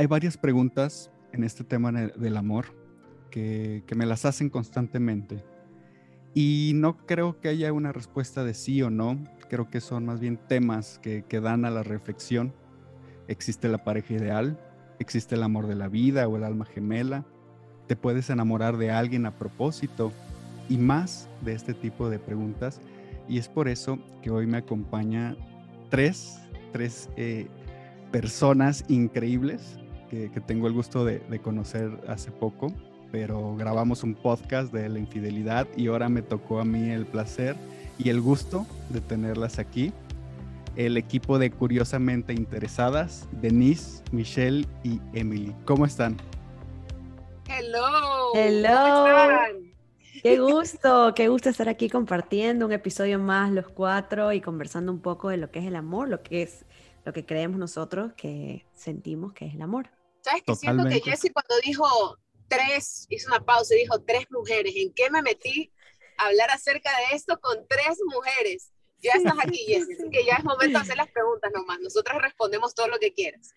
hay varias preguntas en este tema del amor que, me las hacen constantemente. Y no creo que haya una respuesta de sí o no, creo que son más bien temas que, que dan a la reflexión. ¿Existe la pareja ideal? ¿Existe el amor de la vida o el alma gemela? ¿Te puedes enamorar de alguien a propósito? Y más de este tipo de preguntas. Y es por eso que hoy me acompaña tres, tres eh, personas increíbles que, tengo el gusto de, conocer hace poco, pero grabamos un podcast de la infidelidad y ahora me tocó a mí el placer y el gusto de tenerlas aquí. El equipo de Curiosamente Interesadas, Denise, Michelle y Emily. ¿Cómo están? Hello. Hello. Qué gusto, qué gusto estar aquí compartiendo un episodio más los cuatro y conversando un poco de lo que es el amor, lo que es lo que creemos nosotros que sentimos que es el amor. ¿Sabes que siento que Jessie cuando dijo tres, hizo una pausa y dijo tres mujeres, ¿en qué me metí a hablar acerca de esto con tres mujeres? Ya estás aquí, Jessie, así que ya es momento de hacer las preguntas nomás. Nosotras respondemos todo lo que quieras.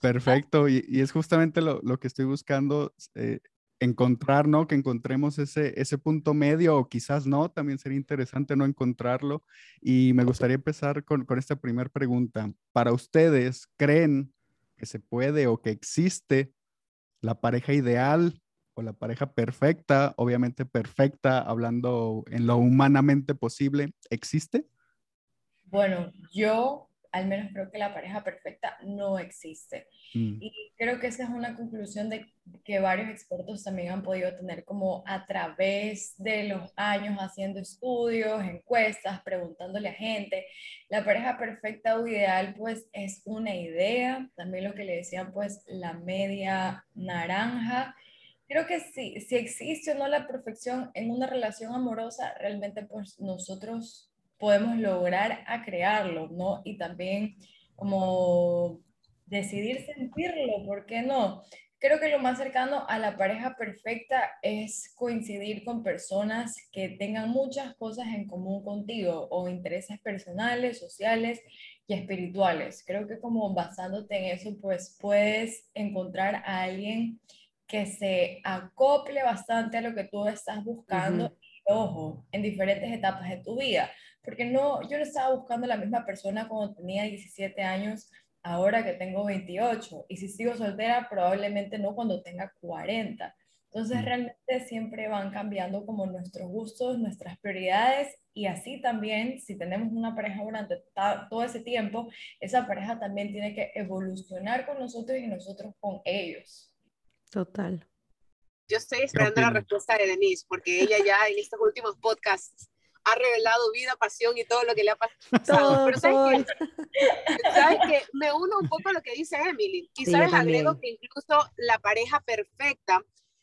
Perfecto, y, es justamente lo, lo, que estoy buscando, eh, encontrar, ¿no? Que encontremos ese, ese punto medio o quizás no, también sería interesante no encontrarlo. Y me gustaría empezar con, con esta primera pregunta. Para ustedes, ¿creen que se puede o que existe la pareja ideal o la pareja perfecta, obviamente perfecta, hablando en lo humanamente posible, ¿existe? Bueno, yo al menos creo que la pareja perfecta no existe. Mm. Y creo que esa es una conclusión de que varios expertos también han podido tener como a través de los años haciendo estudios, encuestas, preguntándole a gente. La pareja perfecta o ideal pues es una idea, también lo que le decían pues la media naranja. Creo que sí, si existe o no la perfección en una relación amorosa, realmente pues nosotros podemos lograr a crearlo, ¿no? Y también como decidir sentirlo, ¿por qué no? Creo que lo más cercano a la pareja perfecta es coincidir con personas que tengan muchas cosas en común contigo o intereses personales, sociales y espirituales. Creo que como basándote en eso, pues puedes encontrar a alguien que se acople bastante a lo que tú estás buscando, ojo, en diferentes etapas de tu vida porque no, yo no estaba buscando la misma persona cuando tenía 17 años, ahora que tengo 28, y si sigo soltera, probablemente no cuando tenga 40. Entonces, mm. realmente siempre van cambiando como nuestros gustos, nuestras prioridades, y así también, si tenemos una pareja durante todo ese tiempo, esa pareja también tiene que evolucionar con nosotros y nosotros con ellos. Total. Yo estoy esperando la respuesta de Denise, porque ella ya en estos últimos podcasts ha revelado vida, pasión y todo lo que le ha pasado. Pero ¿sabes que Me uno un poco a lo que dice Emily. Y sabes, agrego que incluso la pareja perfecta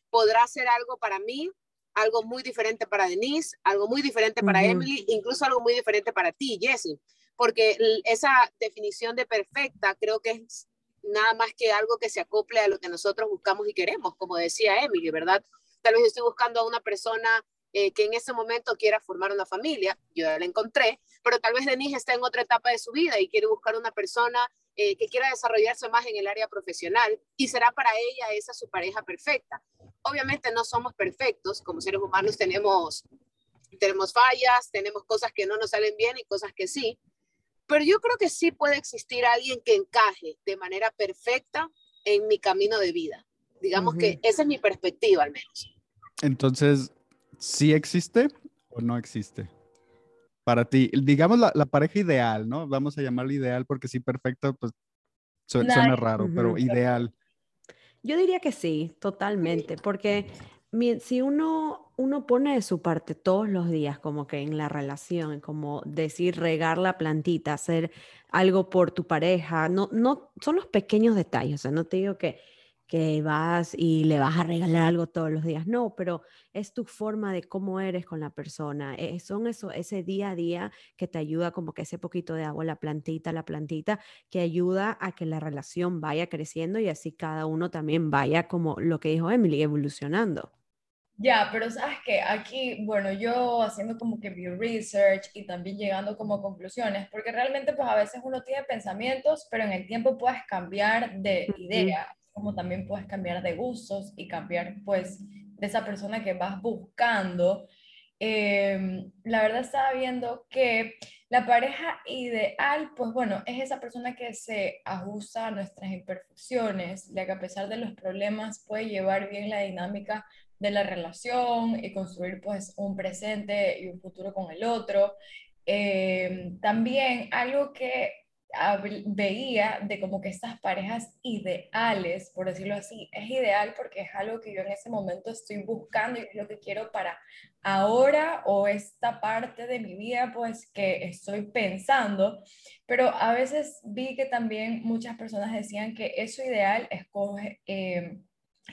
podrá ser algo para mí, algo muy diferente para Denise, algo muy diferente para Emily, incluso algo muy diferente para ti, Jessie. Porque esa definición de perfecta creo que es nada más que algo que se acople a lo que nosotros buscamos y queremos, como decía Emily, ¿verdad? Tal vez estoy buscando a una persona eh, que en ese momento quiera formar una familia, yo ya la encontré, pero tal vez Denise está en otra etapa de su vida y quiere buscar una persona eh, que quiera desarrollarse más en el área profesional y será para ella esa su pareja perfecta. Obviamente no somos perfectos, como seres humanos tenemos, tenemos fallas, tenemos cosas que no nos salen bien y cosas que sí, pero yo creo que sí puede existir alguien que encaje de manera perfecta en mi camino de vida. Digamos que esa es mi perspectiva al menos. Entonces, ¿sí existe o no existe? Para ti, digamos la, pareja ideal, ¿no? Vamos a llamarla ideal porque sí, perfecto, pues suena, raro, pero ideal. Yo diría que sí, totalmente, porque si uno, uno pone de su parte todos los días, como que en la relación, como decir regar la plantita, hacer algo por tu pareja, no, no, son los pequeños detalles, o sea, no te digo que que vas y le vas a regalar algo todos los días. No, pero es tu forma de cómo eres con la persona. Eh, son eso, ese día a día que te ayuda como que ese poquito de agua, la plantita, la plantita, que ayuda a que la relación vaya creciendo y así cada uno también vaya como lo que dijo Emily, evolucionando. Ya, pero sabes que aquí, bueno, yo haciendo como que mi research y también llegando como conclusiones, porque realmente pues a veces uno tiene pensamientos, pero en el tiempo puedes cambiar de idea como también puedes cambiar de gustos y cambiar pues de esa persona que vas buscando. Em, la verdad estaba viendo que la pareja ideal, pues bueno, es esa persona que se ajusta a nuestras imperfecciones, ya que a pesar de los problemas puede llevar bien la dinámica de la relación y construir pues un presente y un futuro con el otro. Em, también algo que veía de como que estas parejas ideales, por decirlo así, es ideal porque es algo que yo en ese momento estoy buscando y es lo que quiero para ahora o esta parte de mi vida pues que estoy pensando, pero a veces vi que también muchas personas decían que eso ideal eh,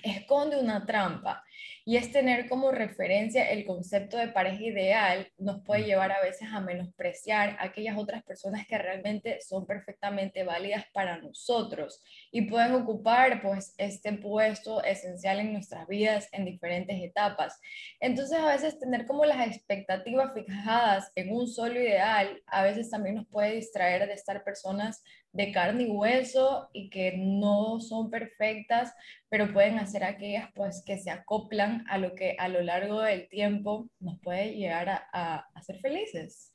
esconde una trampa y es tener como referencia el concepto de pareja ideal nos puede llevar a veces a menospreciar a aquellas otras personas que realmente son perfectamente válidas para nosotros y pueden ocupar pues este puesto esencial en nuestras vidas en diferentes etapas. Entonces a veces tener como las expectativas fijadas en un solo ideal a veces también nos puede distraer de estar personas de carne y hueso y que no son perfectas, pero pueden hacer aquellas pues que se acoplan a lo que a lo largo del tiempo nos puede llegar a ser felices.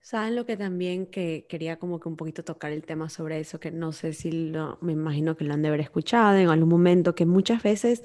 ¿Saben lo que también que quería como que un poquito tocar el tema sobre eso, que no sé si lo, me imagino que lo han de haber escuchado en algún momento, que muchas veces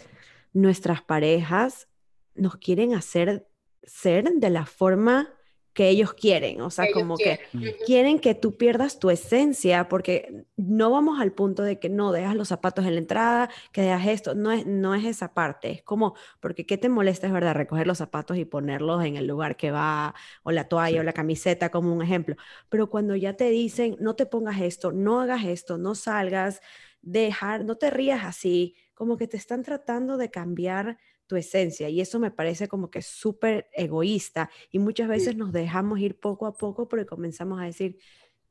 nuestras parejas nos quieren hacer ser de la forma que ellos quieren, o sea, como que quieren. Que tú pierdas tu esencia, porque no vamos al punto de que no dejas los zapatos en la entrada, que dejas esto, no es, no es esa parte, es como, porque ¿qué te molesta, es verdad, recoger los zapatos y ponerlos en el lugar que va, o la toalla o la camiseta, como un ejemplo, pero cuando ya te dicen, no te pongas esto, no hagas esto, no salgas, dejar, no te rías así, como que te están tratando de cambiar tu esencia y eso me parece como que súper egoísta y muchas veces nos dejamos ir poco a poco porque comenzamos a decir,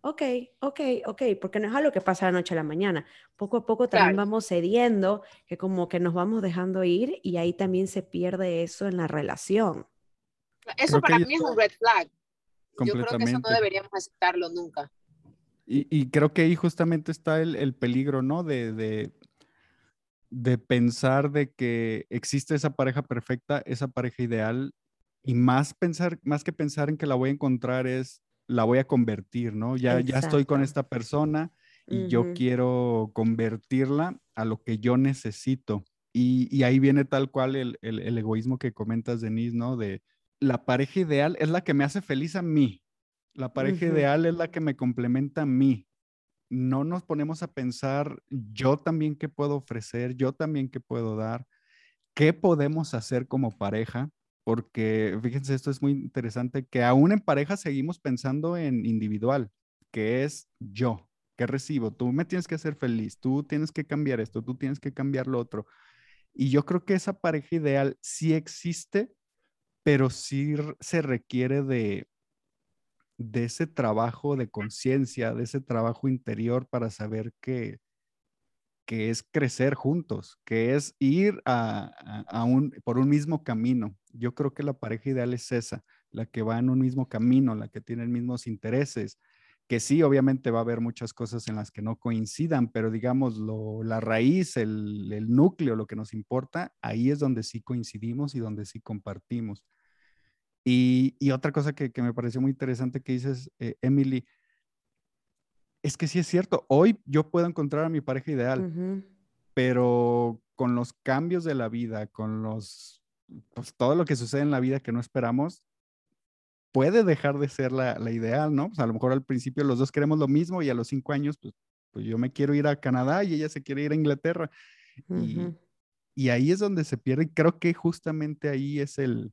ok, ok, ok, porque no es algo que pasa de la noche a la mañana. Poco a poco también vamos cediendo, que como que nos vamos dejando ir y ahí también se pierde eso en la relación. Eso para mí es un red flag. Yo creo que eso no deberíamos aceptarlo nunca. Y, y creo que ahí justamente está el, el peligro, ¿no? De, de, de pensar de que existe esa pareja perfecta, esa pareja ideal, y más pensar, más que pensar en que la voy a encontrar es la voy a convertir, ¿no? Ya, ya estoy con esta persona y yo quiero convertirla a lo que yo necesito. Y, ahí viene tal cual el, el, egoísmo que comentas, Denise, ¿no? De la pareja ideal es la que me hace feliz a mí. La pareja ideal es la que me complementa a mí no nos ponemos a pensar yo también qué puedo ofrecer, yo también qué puedo dar, qué podemos hacer como pareja, porque fíjense, esto es muy interesante, que aún en pareja seguimos pensando en individual, que es yo, que recibo, tú me tienes que hacer feliz, tú tienes que cambiar esto, tú tienes que cambiar lo otro. Y yo creo que esa pareja ideal sí existe, pero sí se requiere de, de ese trabajo de conciencia, de ese trabajo interior para saber que, que es crecer juntos, que es ir a, un, por un mismo camino. Yo creo que la pareja ideal es esa, la que va en un mismo camino, la que tiene mismos intereses, que sí, obviamente va a haber muchas cosas en las que no coincidan, pero digamos, la raíz, el, el núcleo, lo que nos importa, ahí es donde sí coincidimos y donde sí compartimos. Y, otra cosa que, me pareció muy interesante que dices, eh, Emily, es que sí es cierto, hoy yo puedo encontrar a mi pareja ideal, pero con los cambios de la vida, con los, pues, todo lo que sucede en la vida que no esperamos, puede dejar de ser la, ideal, ¿no? Pues a lo mejor al principio los dos queremos lo mismo y a los cinco años, pues, pues yo me quiero ir a Canadá y ella se quiere ir a Inglaterra. y, y, ahí es donde se pierde. Creo que justamente ahí es el,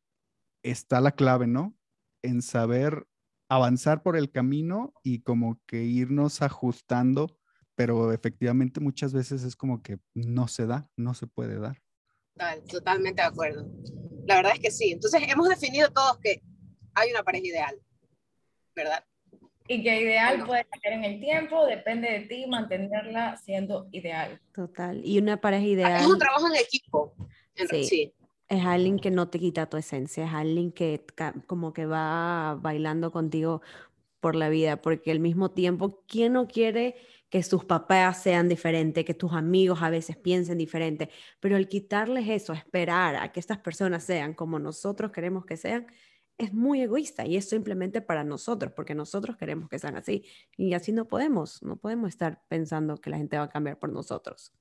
está la clave, ¿no? En saber avanzar por el camino y como que irnos ajustando, pero efectivamente muchas veces es como que no se da, no se puede dar. Totalmente de acuerdo. La verdad es que sí. Entonces hemos definido todos que hay una pareja ideal, ¿verdad? Y que ideal puede cambiar en el tiempo, depende de ti mantenerla siendo ideal. Total. Y una pareja ideal. Es un trabajo en equipo. sí. sí es alguien que no te quita tu esencia, es alguien que como que va bailando contigo por la vida, porque al mismo tiempo, ¿quién no quiere que sus papás sean diferentes, que tus amigos a veces piensen diferente, pero el quitarles eso, esperar a que estas personas sean como nosotros queremos que sean, es muy egoísta y es simplemente para nosotros, porque nosotros queremos que sean así y así no podemos, no podemos estar pensando que la gente va a cambiar por nosotros.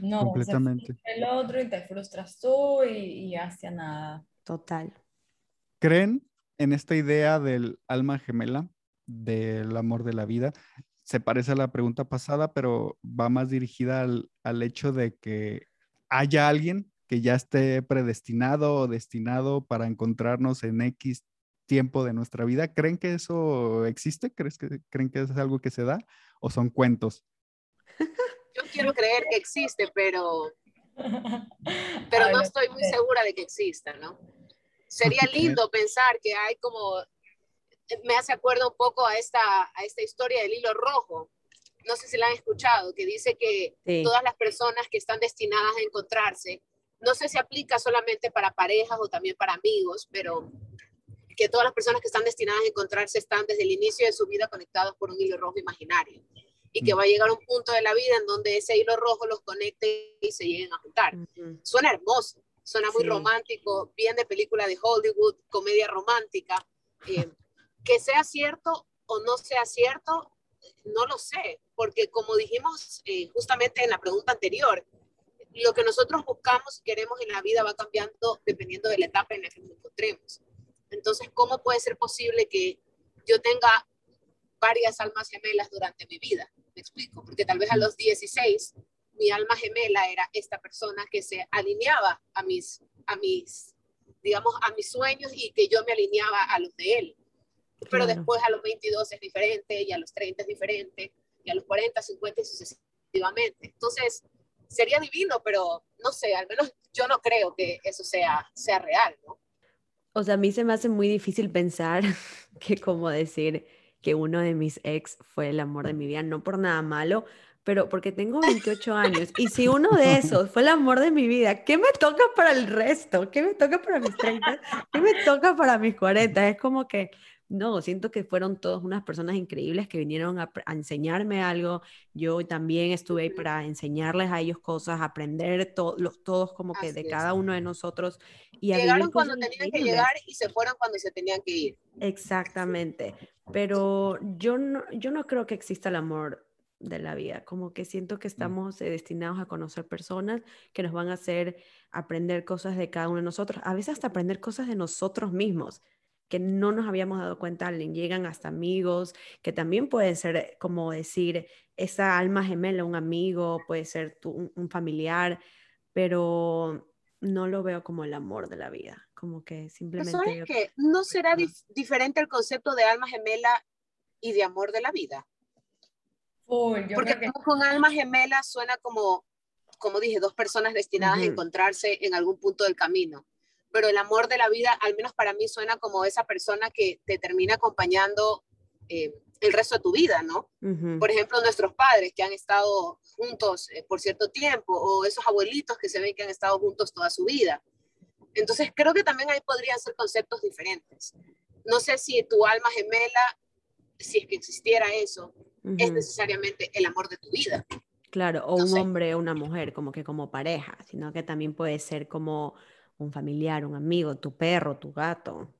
No, completamente. el otro y te frustras tú y, y hacia nada. Total. ¿Creen en esta idea del alma gemela, del amor de la vida? Se parece a la pregunta pasada, pero va más dirigida al, al hecho de que haya alguien que ya esté predestinado o destinado para encontrarnos en X tiempo de nuestra vida. ¿Creen que eso existe? ¿Crees que, ¿Creen que es algo que se da o son cuentos? Yo quiero creer que existe, pero, pero no estoy muy segura de que exista, ¿no? Sería lindo pensar que hay como, me hace acuerdo un poco a esta, a esta historia del hilo rojo. No sé si la han escuchado, que dice que todas las personas que están destinadas a encontrarse no sé si aplica solamente para parejas o también para amigos, pero que todas las personas que están destinadas a encontrarse están desde el inicio de su vida conectados por un hilo rojo imaginario y que mm. va a llegar un punto de la vida en donde ese hilo rojo los conecte y se lleguen a juntar. Suena hermoso, suena muy romántico, bien de película de Hollywood, comedia romántica. Eh, que sea cierto o no sea cierto, no lo sé, porque como dijimos eh, justamente en la pregunta anterior, lo que nosotros buscamos y queremos en la vida va cambiando dependiendo de la etapa en la que nos encontremos. Entonces, ¿cómo puede ser posible que yo tenga varias almas gemelas durante mi vida? Me explico, porque tal vez a los 16 mi alma gemela era esta persona que se alineaba a mis, a mis, digamos, a mis sueños y que yo me alineaba a los de él. Pero después a los 22 es diferente y a los 30 es diferente y a los 40, 50 y sucesivamente. Entonces, sería divino, pero no sé, al menos yo no creo que eso sea, sea real, ¿no? O sea, a mí se me hace muy difícil pensar que como decir que uno de mis ex fue el amor de mi vida, no por nada malo, pero porque tengo 28 años y si uno de esos fue el amor de mi vida, ¿qué me toca para el resto? ¿Qué me toca para mis 30? ¿Qué me toca para mis 40? Es como que no, siento que fueron todas unas personas increíbles que vinieron a, enseñarme algo. Yo también estuve ahí para enseñarles a ellos cosas, aprender los, todos como que de cada uno de nosotros. Y Llegaron cuando tenían que llegar y se fueron cuando se tenían que ir. Exactamente. Pero yo no, yo no creo que exista el amor de la vida, como que siento que mm. estamos eh, destinados a conocer personas que nos van a hacer aprender cosas de cada uno de nosotros, a veces hasta aprender cosas de nosotros mismos que no nos habíamos dado cuenta, llegan hasta amigos, que también puede ser como decir esa alma gemela, un amigo, puede ser un, familiar, pero no lo veo como el amor de la vida, como que simplemente... ¿Sabes que no será diferente el concepto de alma gemela y de amor de la vida? Porque con alma gemela suena como, como dije, dos personas destinadas a encontrarse en algún punto del camino pero el amor de la vida, al menos para mí, suena como esa persona que te termina acompañando eh, el resto de tu vida, ¿no? Por ejemplo, nuestros padres que han estado juntos eh, por cierto tiempo, o esos abuelitos que se ven que han estado juntos toda su vida. Entonces, creo que también ahí podrían ser conceptos diferentes. No sé si tu alma gemela, si es que existiera eso, es necesariamente el amor de tu vida. Claro, o un hombre o una mujer, como que como pareja, sino que también puede ser como un familiar, un amigo, tu perro, tu gato.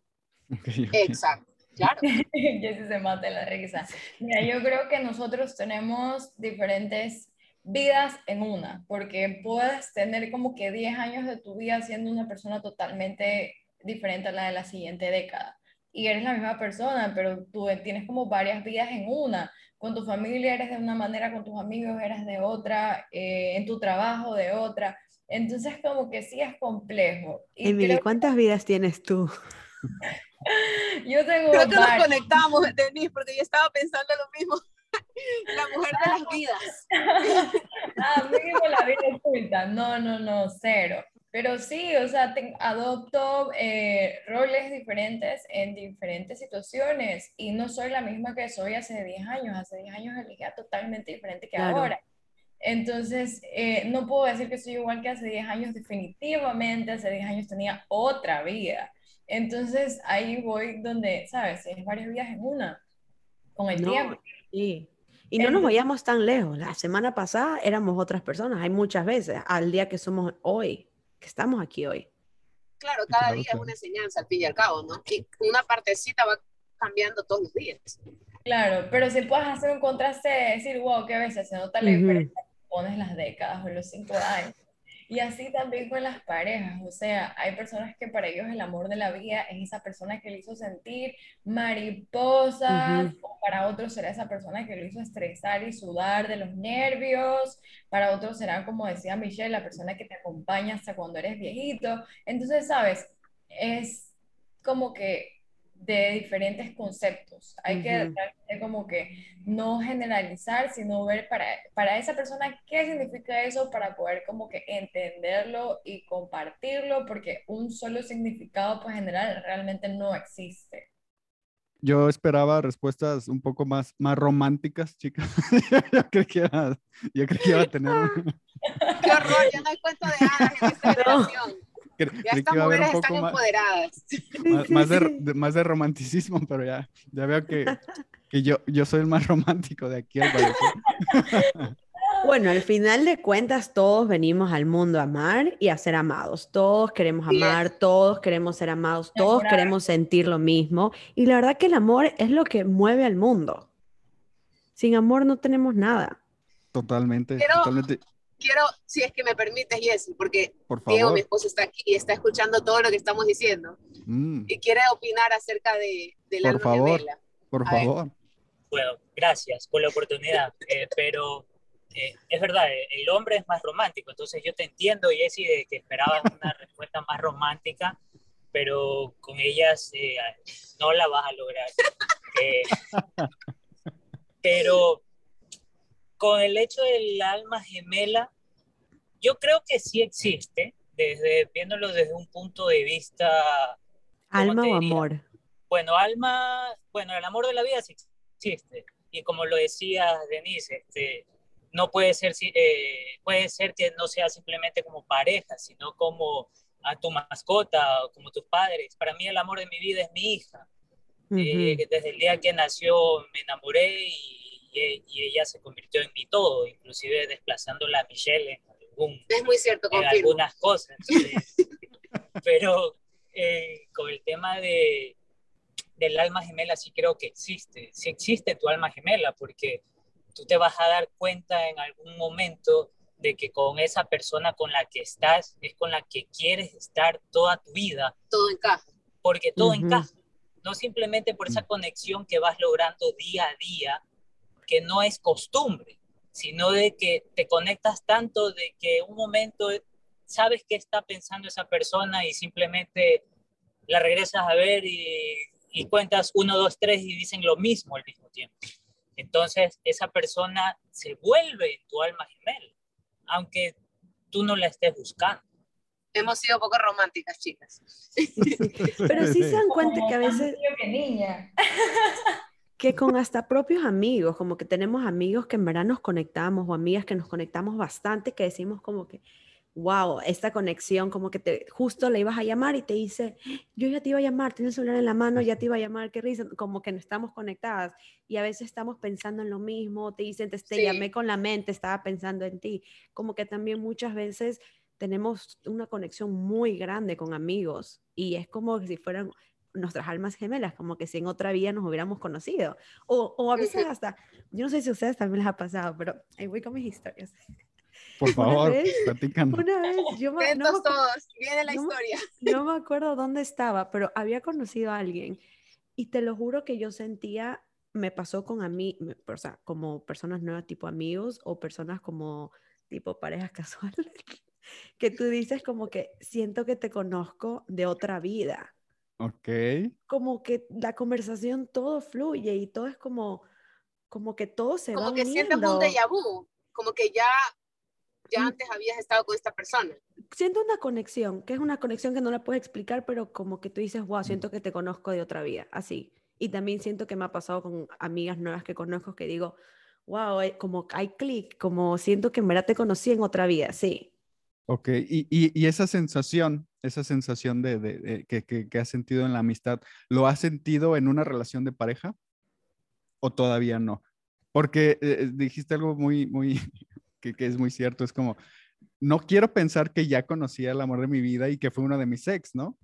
Exacto. Claro. Jessy se mata la risa. Mira, yo creo que nosotros tenemos diferentes vidas en una, porque puedes tener como que 10 años de tu vida siendo una persona totalmente diferente a la de la siguiente década. Y eres la misma persona, pero tú tienes como varias vidas en una. Con tu familia eres de una manera, con tus amigos eres de otra, eh, en tu trabajo de otra. Entonces, como que sí es complejo. Y Emily, ¿cuántas vidas tienes tú? yo tengo. Creo que nos conectamos, Denise, porque yo estaba pensando lo mismo. la mujer de las vidas. ah, mínimo la vida oculta. No, no, no, cero. Pero sí, o sea, adopto eh, roles diferentes en diferentes situaciones y no soy la misma que soy hace 10 años. Hace 10 años elegía totalmente diferente que ahora. Entonces, eh, no puedo decir que soy igual que hace 10 años, definitivamente hace 10 años tenía otra vida. Entonces, ahí voy donde, ¿sabes? Es varias vidas en una, con el tiempo. Sí. Y no nos vayamos tan lejos. La semana pasada éramos otras personas. Hay muchas veces al día que somos hoy, que estamos aquí hoy. Claro, cada día es una enseñanza al fin y al cabo, ¿no? Y una partecita va cambiando todos los días. Claro, pero si puedes hacer un contraste, decir, wow, qué veces se nota la diferencia, pones las décadas o los cinco años. Y así también con las parejas, o sea, hay personas que para ellos el amor de la vida es esa persona que le hizo sentir mariposas, o para otros será esa persona que lo hizo estresar y sudar de los nervios, para otros será, como decía Michelle, la persona que te acompaña hasta cuando eres viejito. Entonces, sabes, es como que de diferentes conceptos. Hay que como que no generalizar, sino ver para, para esa persona qué significa eso para poder como que entenderlo y compartirlo, porque un solo significado pues general realmente no existe. Yo esperaba respuestas un poco más, más románticas, chicas. yo, creo que iba, yo creo que iba a tener... ¡Qué horror! Ya no hay cuento de hadas en esta ya estas mujeres están empoderadas. Más, de, más de romanticismo, pero ya, ya veo que, que yo, yo soy el más romántico de aquí al Bueno, al final de cuentas, todos venimos al mundo a amar y a ser amados. Todos queremos amar, todos queremos ser amados, todos queremos sentir lo mismo. Y la verdad que el amor es lo que mueve al mundo. Sin amor no tenemos nada. Totalmente, totalmente quiero, si es que me permites, Jessy, porque Diego, mi esposo, está aquí y está escuchando todo lo que estamos diciendo mm. y quiere opinar acerca de, de la Por favor, por favor. Bueno, gracias por la oportunidad, eh, pero eh, es verdad, eh, el hombre es más romántico, entonces yo te entiendo, Jessy, de que esperabas una respuesta más romántica, pero con ellas no la vas a lograr. pero con el hecho del alma gemela, yo creo que sí existe, desde, viéndolo desde un punto de vista... ¿Alma o amor? Bueno, alma, bueno, el amor de la vida sí existe. Y como lo decía Denise, este, no puede ser, eh, puede ser que no sea simplemente como pareja, sino como a tu mascota o como tus padres. Para mí el amor de mi vida es mi hija. Eh, desde el día que nació me enamoré y y, ella se convirtió en mi todo, inclusive desplazándola a Michelle en, algún, es muy cierto, en algunas cosas. pero eh, con el tema de, del alma gemela sí creo que existe, sí existe tu alma gemela, porque tú te vas a dar cuenta en algún momento de que con esa persona con la que estás es con la que quieres estar toda tu vida. Todo encaja. Porque todo encaja. No simplemente por esa conexión que vas logrando día a día, que no es costumbre, sino de que te conectas tanto de que un momento sabes qué está pensando esa persona y simplemente la regresas a ver y, cuentas uno, dos, tres y dicen lo mismo al mismo tiempo. Entonces esa persona se vuelve tu alma gemela, aunque tú no la estés buscando. Hemos sido poco románticas, chicas. Pero sí se dan cuenta que a veces... niña que con hasta propios amigos, como que tenemos amigos que en verdad nos conectamos o amigas que nos conectamos bastante, que decimos como que, wow, esta conexión, como que te, justo le ibas a llamar y te dice, yo ya te iba a llamar, tienes el celular en la mano, ya te iba a llamar, qué risa, como que no estamos conectadas y a veces estamos pensando en lo mismo, te dicen, te, te llamé con la mente, estaba pensando en ti, como que también muchas veces tenemos una conexión muy grande con amigos y es como si fueran nuestras almas gemelas, como que si en otra vida nos hubiéramos conocido. O, o a veces hasta, yo no sé si a ustedes también les ha pasado, pero ahí voy con mis historias. Por favor, Una vez, yo me, no todos, viene la historia. No me acuerdo dónde estaba, pero había conocido a alguien y te lo juro que yo sentía, me pasó con a mí, o sea, como personas nuevas tipo amigos o personas como tipo parejas casuales, que tú dices como que siento que te conozco de otra vida. Ok. Como que la conversación todo fluye y todo es como, como que todo se como va Como que sientes un déjà vu, como que ya, ya antes habías estado con esta persona. Siento una conexión, que es una conexión que no la puedes explicar, pero como que tú dices, wow, mm. siento que te conozco de otra vida, así. Y también siento que me ha pasado con amigas nuevas que conozco que digo, wow, eh, como hay clic, como siento que en verdad te conocí en otra vida, sí. Ok, y, y, y esa sensación, esa sensación de, de, que, que, que, has sentido en la amistad, ¿lo has sentido en una relación de pareja? ¿O todavía no? porque eh, dijiste algo muy, muy, que, que, es muy cierto, es como, no quiero pensar que ya conocía el amor de mi vida y que fue uno de mis ex, ¿no?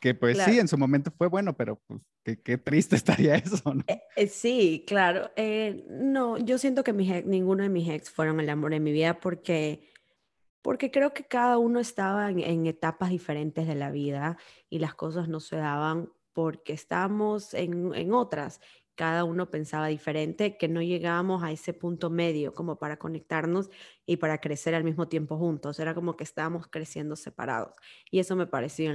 Que pues sí, en su momento fue bueno, pero pues qué, qué triste estaría eso, ¿no? Eh, eh, sí, claro. no, yo siento que ninguno de mis ex fueron el amor de mi vida porque porque creo que cada uno estaba en, etapas diferentes de la vida y las cosas no se daban porque estábamos en, en, otras. Cada uno pensaba diferente, que no llegábamos a ese punto medio como para conectarnos y para crecer al mismo tiempo juntos. Era como que estábamos creciendo separados. Y eso me pareció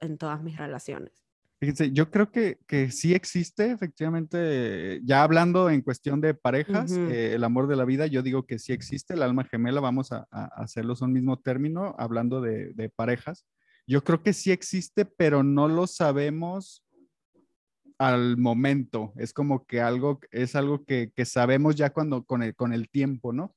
en, todas mis relaciones. Fíjense, yo creo que, que sí existe, efectivamente, ya hablando en cuestión de parejas, eh, el amor de la vida, yo digo que sí existe, el alma gemela, vamos a, a hacerlo un mismo término, hablando de, de, parejas. Yo creo que sí existe, pero no lo sabemos al momento. Es como que algo, es algo que, que sabemos ya cuando, con el, con el tiempo, ¿no?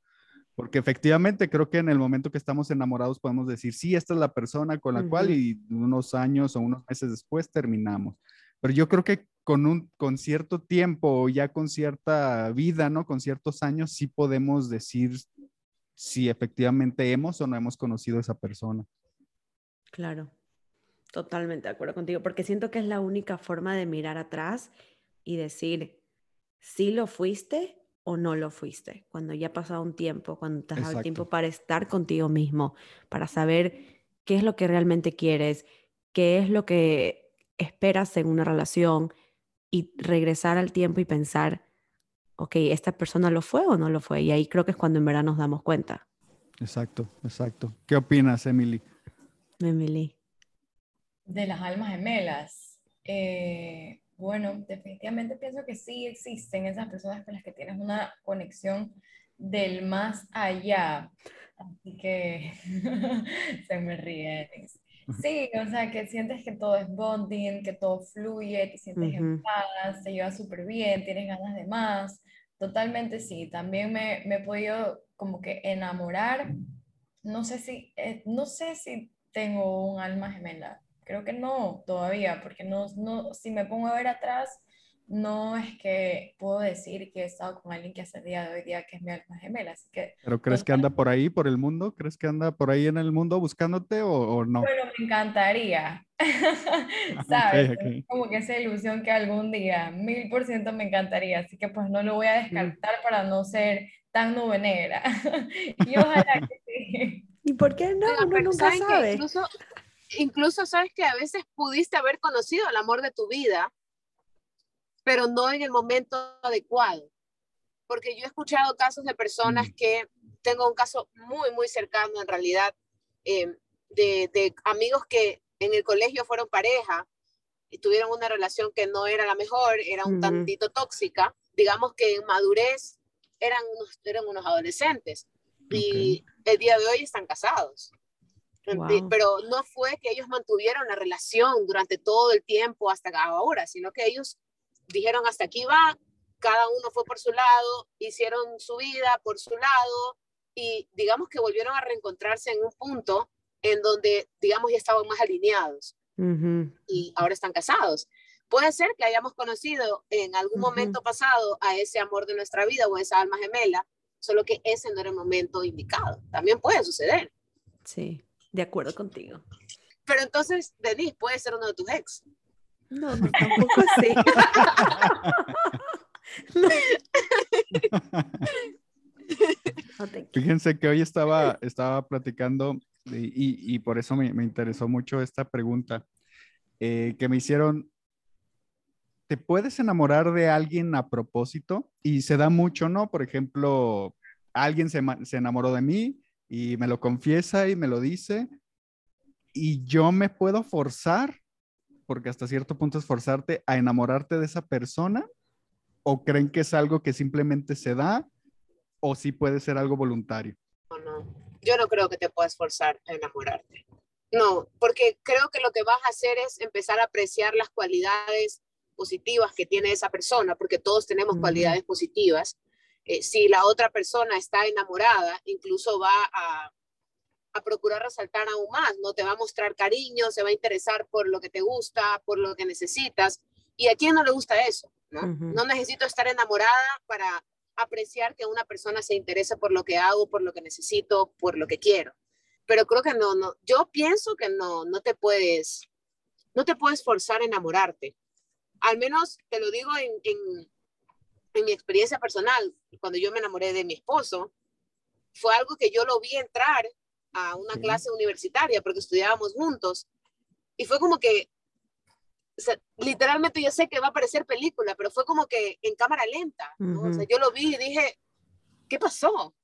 Porque efectivamente creo que en el momento que estamos enamorados podemos decir, sí, esta es la persona con la cual y unos años o unos meses después terminamos. Pero yo creo que con un con cierto tiempo o ya con cierta vida, ¿no? Con ciertos años sí podemos decir si efectivamente hemos o no hemos conocido a esa persona. Claro, totalmente de acuerdo contigo, porque siento que es la única forma de mirar atrás y decir, sí lo fuiste o no lo fuiste, cuando ya ha pasado un tiempo, cuando te has dado tiempo para estar contigo mismo, para saber qué es lo que realmente quieres, qué es lo que esperas en una relación y regresar al tiempo y pensar, ok, ¿esta persona lo fue o no lo fue? Y ahí creo que es cuando en verdad nos damos cuenta. Exacto, exacto. ¿Qué opinas, Emily? Emily. De las almas gemelas. Eh, bueno, definitivamente pienso que sí existen esas personas con las que tienes una conexión del más allá. Así que se me ríe. Sí, o sea, que sientes que todo es bonding, que todo fluye, te sientes en paz, te llevas súper bien, tienes ganas de más. Totalmente sí. También me, me he podido como que enamorar. No sé si, eh, no sé si tengo un alma gemela Creo que no todavía, porque no, no, si me pongo a ver atrás, no es que puedo decir que he estado con alguien que hace el día de hoy día que es mi alma gemela. Así que, ¿Pero crees que anda por ahí, por el mundo? ¿Crees que anda por ahí en el mundo buscándote o, no? Bueno, me encantaría. ¿Sabes? Como que esa ilusión que algún día, mil por ciento me encantaría. Así que pues no lo voy a descartar para no ser tan nube negra. y ojalá que sí. ¿Y por qué no? Uno nunca sabe. Incluso incluso sabes que a veces pudiste haber conocido el amor de tu vida, pero no en el momento adecuado. Porque yo he escuchado casos de personas mm. que, tengo un caso muy, muy cercano en realidad, eh, de, amigos que en el colegio fueron pareja y tuvieron una relación que no era la mejor, era un tantito tóxica, digamos que en madurez eran unos, eran unos adolescentes y el día de hoy están casados. Pero no fue que ellos mantuvieron la relación durante todo el tiempo hasta ahora, sino que ellos dijeron hasta aquí va, cada uno fue por su lado, hicieron su vida por su lado y digamos que volvieron a reencontrarse en un punto en donde, digamos, ya estaban más alineados y ahora están casados. Puede ser que hayamos conocido en algún momento pasado a ese amor de nuestra vida o esa alma gemela, solo que ese no era el momento indicado. También puede suceder. Sí. De acuerdo contigo. Pero entonces, Denise puede ser uno de tus ex. No, no, tampoco así. Fíjense que hoy estaba, estaba platicando y, y, por eso me, me, interesó mucho esta pregunta eh, que me hicieron. ¿Te puedes enamorar de alguien a propósito? Y se da mucho, ¿no? Por ejemplo, alguien se, se enamoró de mí, y me lo confiesa y me lo dice. Y yo me puedo forzar, porque hasta cierto punto es forzarte a enamorarte de esa persona, o creen que es algo que simplemente se da, o sí puede ser algo voluntario. No, no, yo no creo que te puedas forzar a enamorarte. No, porque creo que lo que vas a hacer es empezar a apreciar las cualidades positivas que tiene esa persona, porque todos tenemos cualidades positivas eh, si la otra persona está enamorada, incluso va a, a, procurar resaltar aún más, ¿no? Te va a mostrar cariño, se va a interesar por lo que te gusta, por lo que necesitas. ¿Y a quién no le gusta eso? ¿no? no necesito estar enamorada para apreciar que una persona se interese por lo que hago, por lo que necesito, por lo que quiero. Pero creo que no, no, yo pienso que no, no te puedes, no te puedes forzar a enamorarte. Al menos te lo digo en, en, en mi experiencia personal, cuando yo me enamoré de mi esposo, fue algo que yo lo vi entrar a una clase universitaria porque estudiábamos juntos y fue como que literalmente yo sé que va a parecer película, pero fue como que en cámara lenta. yo lo vi y dije, ¿qué pasó?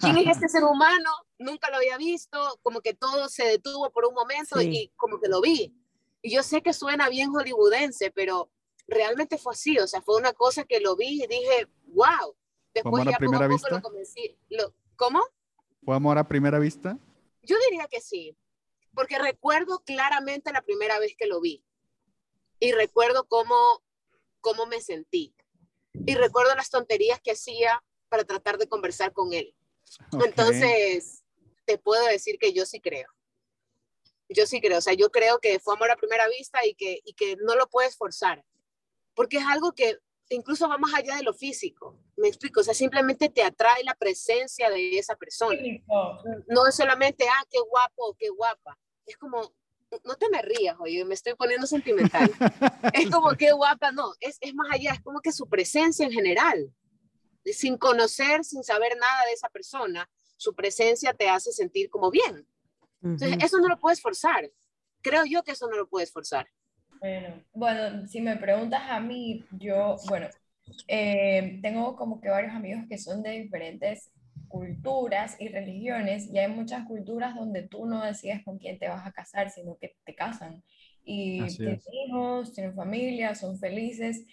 ¿Quién es este ser humano? Nunca lo había visto, como que todo se detuvo por un momento y como que lo vi. Y yo sé que suena bien hollywoodense, pero realmente fue así, o sea, fue una cosa que lo vi y dije, wow. Después ya primera poco vista? lo ¿Cómo? ¿Fue amor a primera vista? Yo diría que sí, porque recuerdo claramente la primera vez que lo vi y recuerdo cómo, cómo me sentí. Y recuerdo las tonterías que hacía para tratar de conversar con él. Entonces, te puedo decir que yo sí creo. Yo sí creo, o sea, yo creo que fue amor a primera vista y que, y que no lo puedes forzar, porque es algo que incluso va más allá de lo físico. Me explico, o sea, simplemente te atrae la presencia de esa persona. No es solamente, ah, qué guapo qué guapa. Es como, no te me rías, oye, me estoy poniendo sentimental. es como que guapa, no, es, es más allá, es como que su presencia en general, sin conocer, sin saber nada de esa persona, su presencia te hace sentir como bien. Entonces, eso no lo puedes forzar. Creo yo que eso no lo puedes forzar. Bueno, bueno, si me preguntas a mí, yo, bueno, eh, tengo como que varios amigos que son de diferentes culturas y religiones, y hay muchas culturas donde tú no decides con quién te vas a casar, sino que te casan. Y tienen hijos, tienen familia, son felices.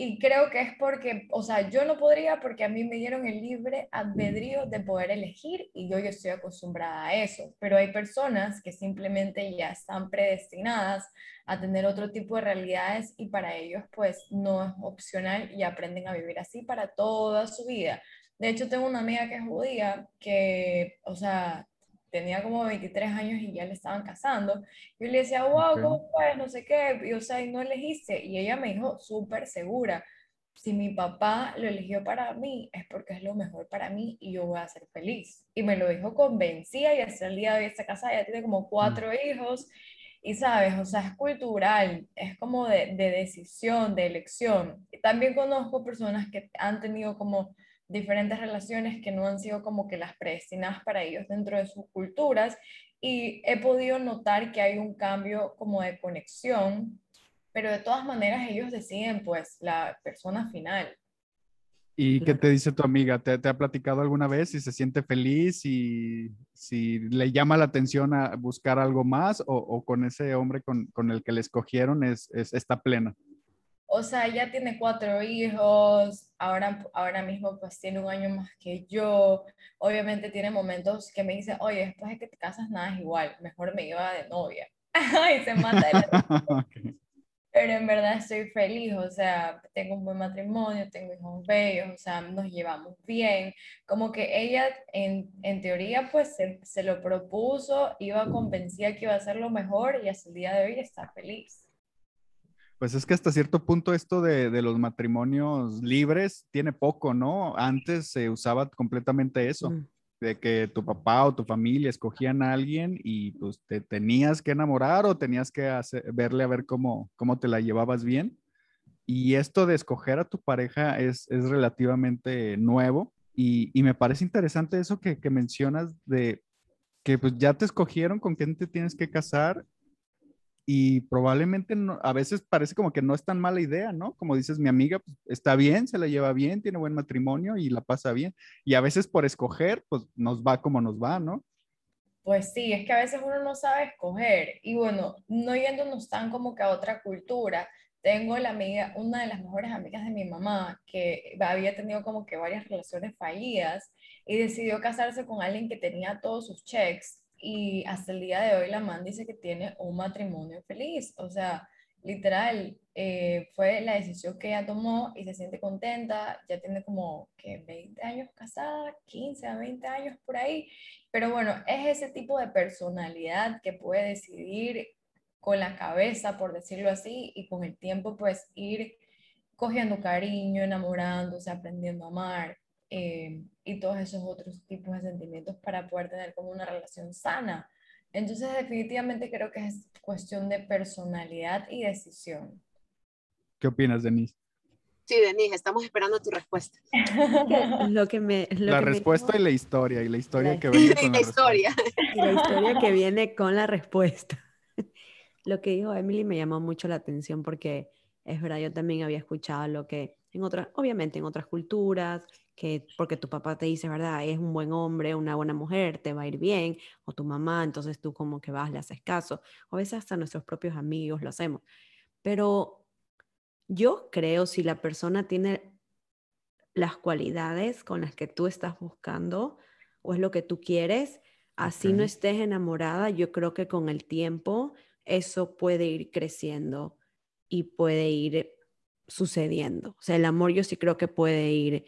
Y creo que es porque, o sea, yo no podría porque a mí me dieron el libre albedrío de poder elegir y yo ya estoy acostumbrada a eso. Pero hay personas que simplemente ya están predestinadas a tener otro tipo de realidades y para ellos pues no es opcional y aprenden a vivir así para toda su vida. De hecho, tengo una amiga que es judía, que, o sea, tenía como 23 años y ya le estaban casando. Yo le decía, wow, ¿cómo fue? No sé qué. Y, o sea, y no elegiste. Y ella me dijo, súper segura, si mi papá lo eligió para mí, es porque es lo mejor para mí y yo voy a ser feliz. Y me lo dijo convencida y hasta el día de hoy está casada, ya tiene como cuatro mm. hijos. Y sabes, o sea, es cultural, es como de, de decisión, de elección. Y también conozco personas que han tenido como diferentes relaciones que no han sido como que las predestinadas para ellos dentro de sus culturas y he podido notar que hay un cambio como de conexión, pero de todas maneras ellos deciden pues la persona final. ¿Y qué te dice tu amiga? ¿Te, ha platicado alguna vez si se siente feliz y si le llama la atención a buscar algo más o, con ese hombre con, con, el que le escogieron es, es, está plena? O sea, ya tiene cuatro hijos, ahora, ahora mismo pues tiene un año más que yo. Obviamente tiene momentos que me dice, oye, después de que te casas nada es igual, mejor me iba de novia. y se mata Pero en verdad estoy feliz, o sea, tengo un buen matrimonio, tengo hijos bellos, o sea, nos llevamos bien. Como que ella, en, en teoría, pues se, se, lo propuso, iba convencida que iba a ser lo mejor y hasta el día de hoy está feliz. Pues es que hasta cierto punto esto de, de, los matrimonios libres tiene poco, ¿no? Antes se usaba completamente eso, mm. de que tu papá o tu familia escogían a alguien y pues te tenías que enamorar o tenías que verle a ver cómo, cómo te la llevabas bien. Y esto de escoger a tu pareja es, es relativamente nuevo y, y, me parece interesante eso que, que mencionas de que pues ya te escogieron con quién te tienes que casar y probablemente a veces parece como que no es tan mala idea, ¿no? Como dices, mi amiga pues, está bien, se la lleva bien, tiene buen matrimonio y la pasa bien. Y a veces por escoger, pues nos va como nos va, ¿no? Pues sí, es que a veces uno no sabe escoger. Y bueno, no yéndonos tan como que a otra cultura, tengo la amiga, una de las mejores amigas de mi mamá, que había tenido como que varias relaciones fallidas y decidió casarse con alguien que tenía todos sus checks y hasta el día de hoy la man dice que tiene un matrimonio feliz. O sea, literal, eh, fue la decisión que ella tomó y se siente contenta. Ya tiene como que 20 años casada, 15 a 20 años por ahí. Pero bueno, es ese tipo de personalidad que puede decidir con la cabeza, por decirlo así, y con el tiempo pues ir cogiendo cariño, enamorándose, aprendiendo a amar. eh, y todos esos otros tipos de sentimientos para poder tener como una relación sana. Entonces, definitivamente creo que es cuestión de personalidad y decisión. ¿Qué opinas, Denise? Sí, Denise, estamos esperando tu respuesta. lo que me, la respuesta y la historia, y la historia que viene con la, historia. Y la historia que viene con la respuesta. Lo que dijo Emily me llamó mucho la atención porque es verdad, yo también había escuchado lo que en otras, obviamente en otras culturas, que porque tu papá te dice, ¿verdad? Es un buen hombre, una buena mujer, te va a ir bien, o tu mamá, entonces tú como que vas, le haces caso, o a veces hasta nuestros propios amigos lo hacemos. Pero yo creo si la persona tiene las cualidades con las que tú estás buscando o es lo que tú quieres, así no estés enamorada, yo creo que con el tiempo eso puede ir creciendo y puede ir sucediendo. O sea, el amor yo sí creo que puede ir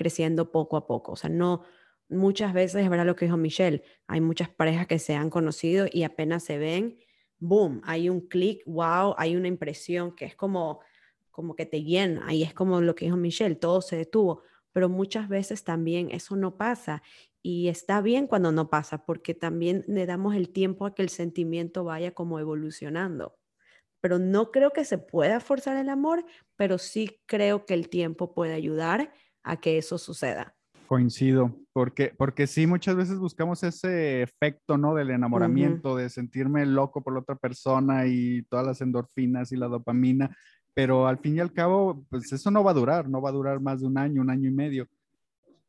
creciendo poco a poco. O sea, no, muchas veces es verdad lo que dijo Michelle, hay muchas parejas que se han conocido y apenas se ven, boom, hay un clic, wow, hay una impresión que es como como que te llena. Y es como lo que dijo Michelle, todo se detuvo. Pero muchas veces también eso no pasa. Y está bien cuando no pasa, porque también le damos el tiempo a que el sentimiento vaya como evolucionando. Pero no creo que se pueda forzar el amor, pero sí creo que el tiempo puede ayudar a que eso suceda. Coincido, porque, porque sí, muchas veces buscamos ese efecto, ¿no? Del enamoramiento, de sentirme loco por la otra persona y todas las endorfinas y la dopamina, pero al fin y al cabo, pues eso no va a durar, no va a durar más de un año, un año y medio.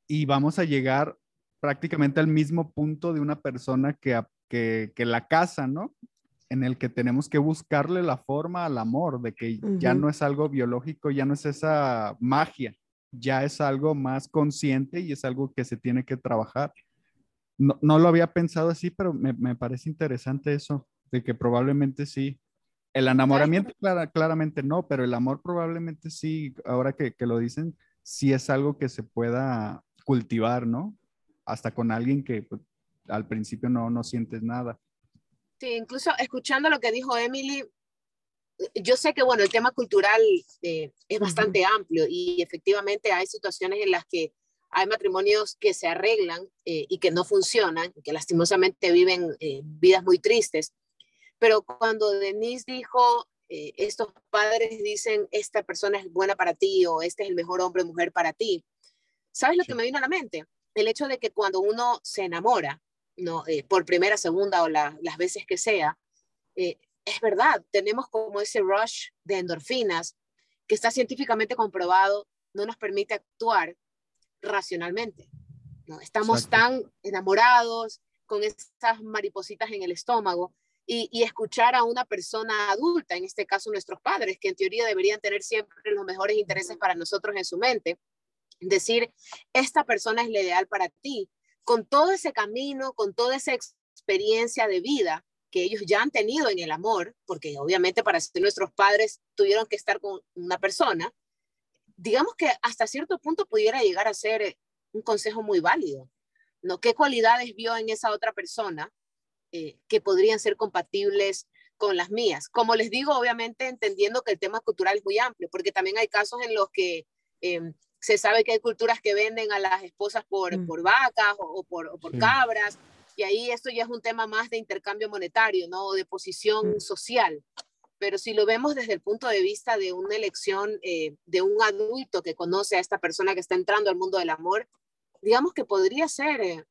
Y vamos a llegar prácticamente al mismo punto de una persona que, que, que la casa, ¿no? En el que tenemos que buscarle la forma al amor, de que ya no es algo biológico, ya no es esa magia, ya es algo más consciente y es algo que se tiene que trabajar. No, no lo había pensado así, pero me, me parece interesante eso, de que probablemente sí, el enamoramiento claramente no, pero el amor probablemente sí, ahora que, lo dicen, sí es algo que se pueda cultivar, ¿no? Hasta con alguien que pues, al principio no, no sientes nada. Sí, incluso escuchando lo que dijo Emily, yo sé que, bueno, el tema cultural eh, es bastante amplio y efectivamente hay situaciones en las que hay matrimonios que se arreglan eh, y que no funcionan, que lastimosamente viven eh, vidas muy tristes. Pero cuando Denise dijo, estos padres dicen, esta persona es buena para ti o este es el mejor hombre o mujer para ti, ¿sabes lo que me vino a la mente? El hecho de que cuando uno se enamora, ¿no? Por primera, segunda o las veces que sea, eh, es verdad, tenemos como ese rush de endorfinas que está científicamente comprobado, no nos permite actuar racionalmente. ¿no? Estamos tan enamorados con esas maripositas en el estómago y, escuchar a una persona adulta, en este caso nuestros padres, que en teoría deberían tener siempre los mejores intereses para nosotros en su mente, decir, esta persona es la ideal para ti, con todo ese camino, con toda esa experiencia de vida que ellos ya han tenido en el amor, porque obviamente para ser nuestros padres tuvieron que estar con una persona, digamos que hasta cierto punto pudiera llegar a ser un consejo muy válido. ¿no? ¿Qué cualidades vio en esa otra persona eh, que podrían ser compatibles con las mías. Como les digo, obviamente entendiendo que el tema cultural es muy amplio, porque también hay casos en los que em, se sabe que hay culturas que venden a las esposas por, mm. por vacas o, por, por cabras, y ahí esto ya es un tema más de intercambio monetario, ¿no? De posición mm. social. Pero si lo vemos desde el punto de vista de una elección eh, de un adulto que conoce a esta persona que está entrando al mundo del amor, digamos que podría ser eh,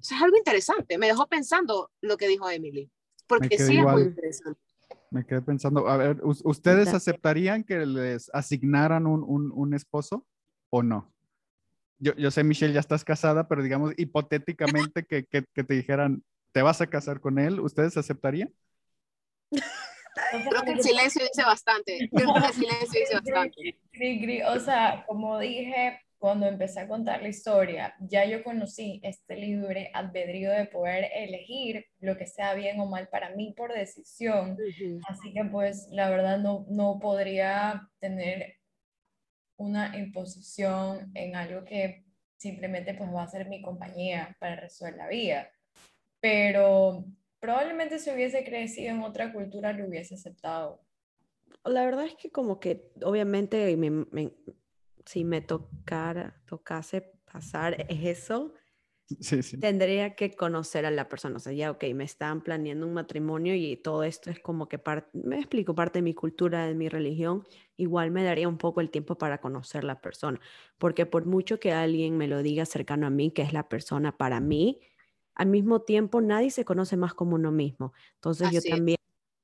es algo interesante. Me dejó pensando lo que dijo Emily, porque sí es muy interesante. Me quedé pensando, a ver, ¿ustedes aceptarían que les asignaran un, un, un esposo o no? Yo, yo, sé, Michelle, ya estás casada, pero digamos hipotéticamente que, que, que, te dijeran, ¿te vas a casar con él? ¿Ustedes aceptarían? Creo que el silencio dice bastante. Creo que el silencio dice bastante. O sea, como dije, cuando empecé a contar la historia, ya yo conocí este libre albedrío de poder elegir lo que sea bien o mal para mí por decisión. Así que pues la verdad no, no podría tener una imposición en algo que simplemente pues va a ser mi compañía para resolver la vida. Pero probablemente si hubiese crecido en otra cultura lo hubiese aceptado. La verdad es que como que obviamente me, me si me tocara, tocase pasar eso, tendría que conocer a la persona. O sea, ya, ok, me están planeando un matrimonio y todo esto es como que parte, me explico, parte de mi cultura, de mi religión, igual me daría un poco el tiempo para conocer la persona. Porque por mucho que alguien me lo diga cercano a mí, que es la persona para mí, al mismo tiempo nadie se conoce más como uno mismo. Entonces yo también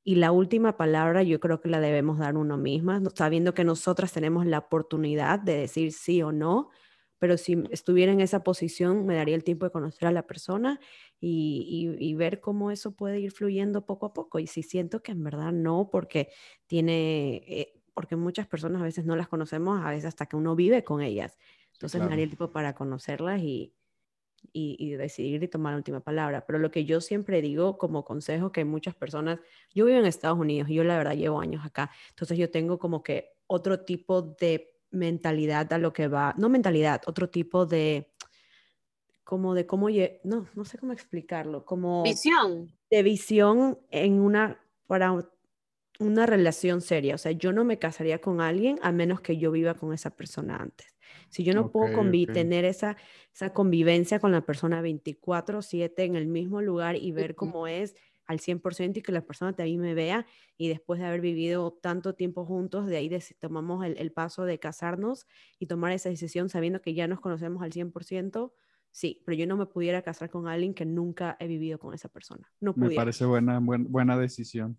y la última palabra yo creo que la debemos dar uno misma, sabiendo que nosotras tenemos la oportunidad de decir sí o no, pero si estuviera en esa posición me daría el tiempo de conocer a la persona y, ver cómo eso puede ir fluyendo poco a poco. Y si siento que en verdad no, porque tiene, eh, porque muchas personas a veces no las conocemos, a veces hasta que uno vive con ellas. Entonces me daría el tiempo para conocerlas y, y, decidir y tomar la última palabra. Pero lo que yo siempre digo como consejo, que muchas personas, yo vivo en Estados Unidos y yo la verdad llevo años acá, entonces yo tengo como que otro tipo de mentalidad a lo que va, no mentalidad, otro tipo de, como de cómo, no, no sé cómo explicarlo, como... Visión. De visión en una, para una relación seria. O sea, yo no me casaría con alguien a menos que yo viva con esa persona antes. Si yo no puedo tener esa, esa convivencia con la persona 24/7 en el mismo lugar y ver cómo es al 100% y que la persona también me vea y después de haber vivido tanto tiempo juntos, de ahí tomamos el, el, paso de casarnos y tomar esa decisión sabiendo que ya nos conocemos al 100%, sí, pero yo no me pudiera casar con alguien que nunca he vivido con esa persona. No Me parece buena, buena decisión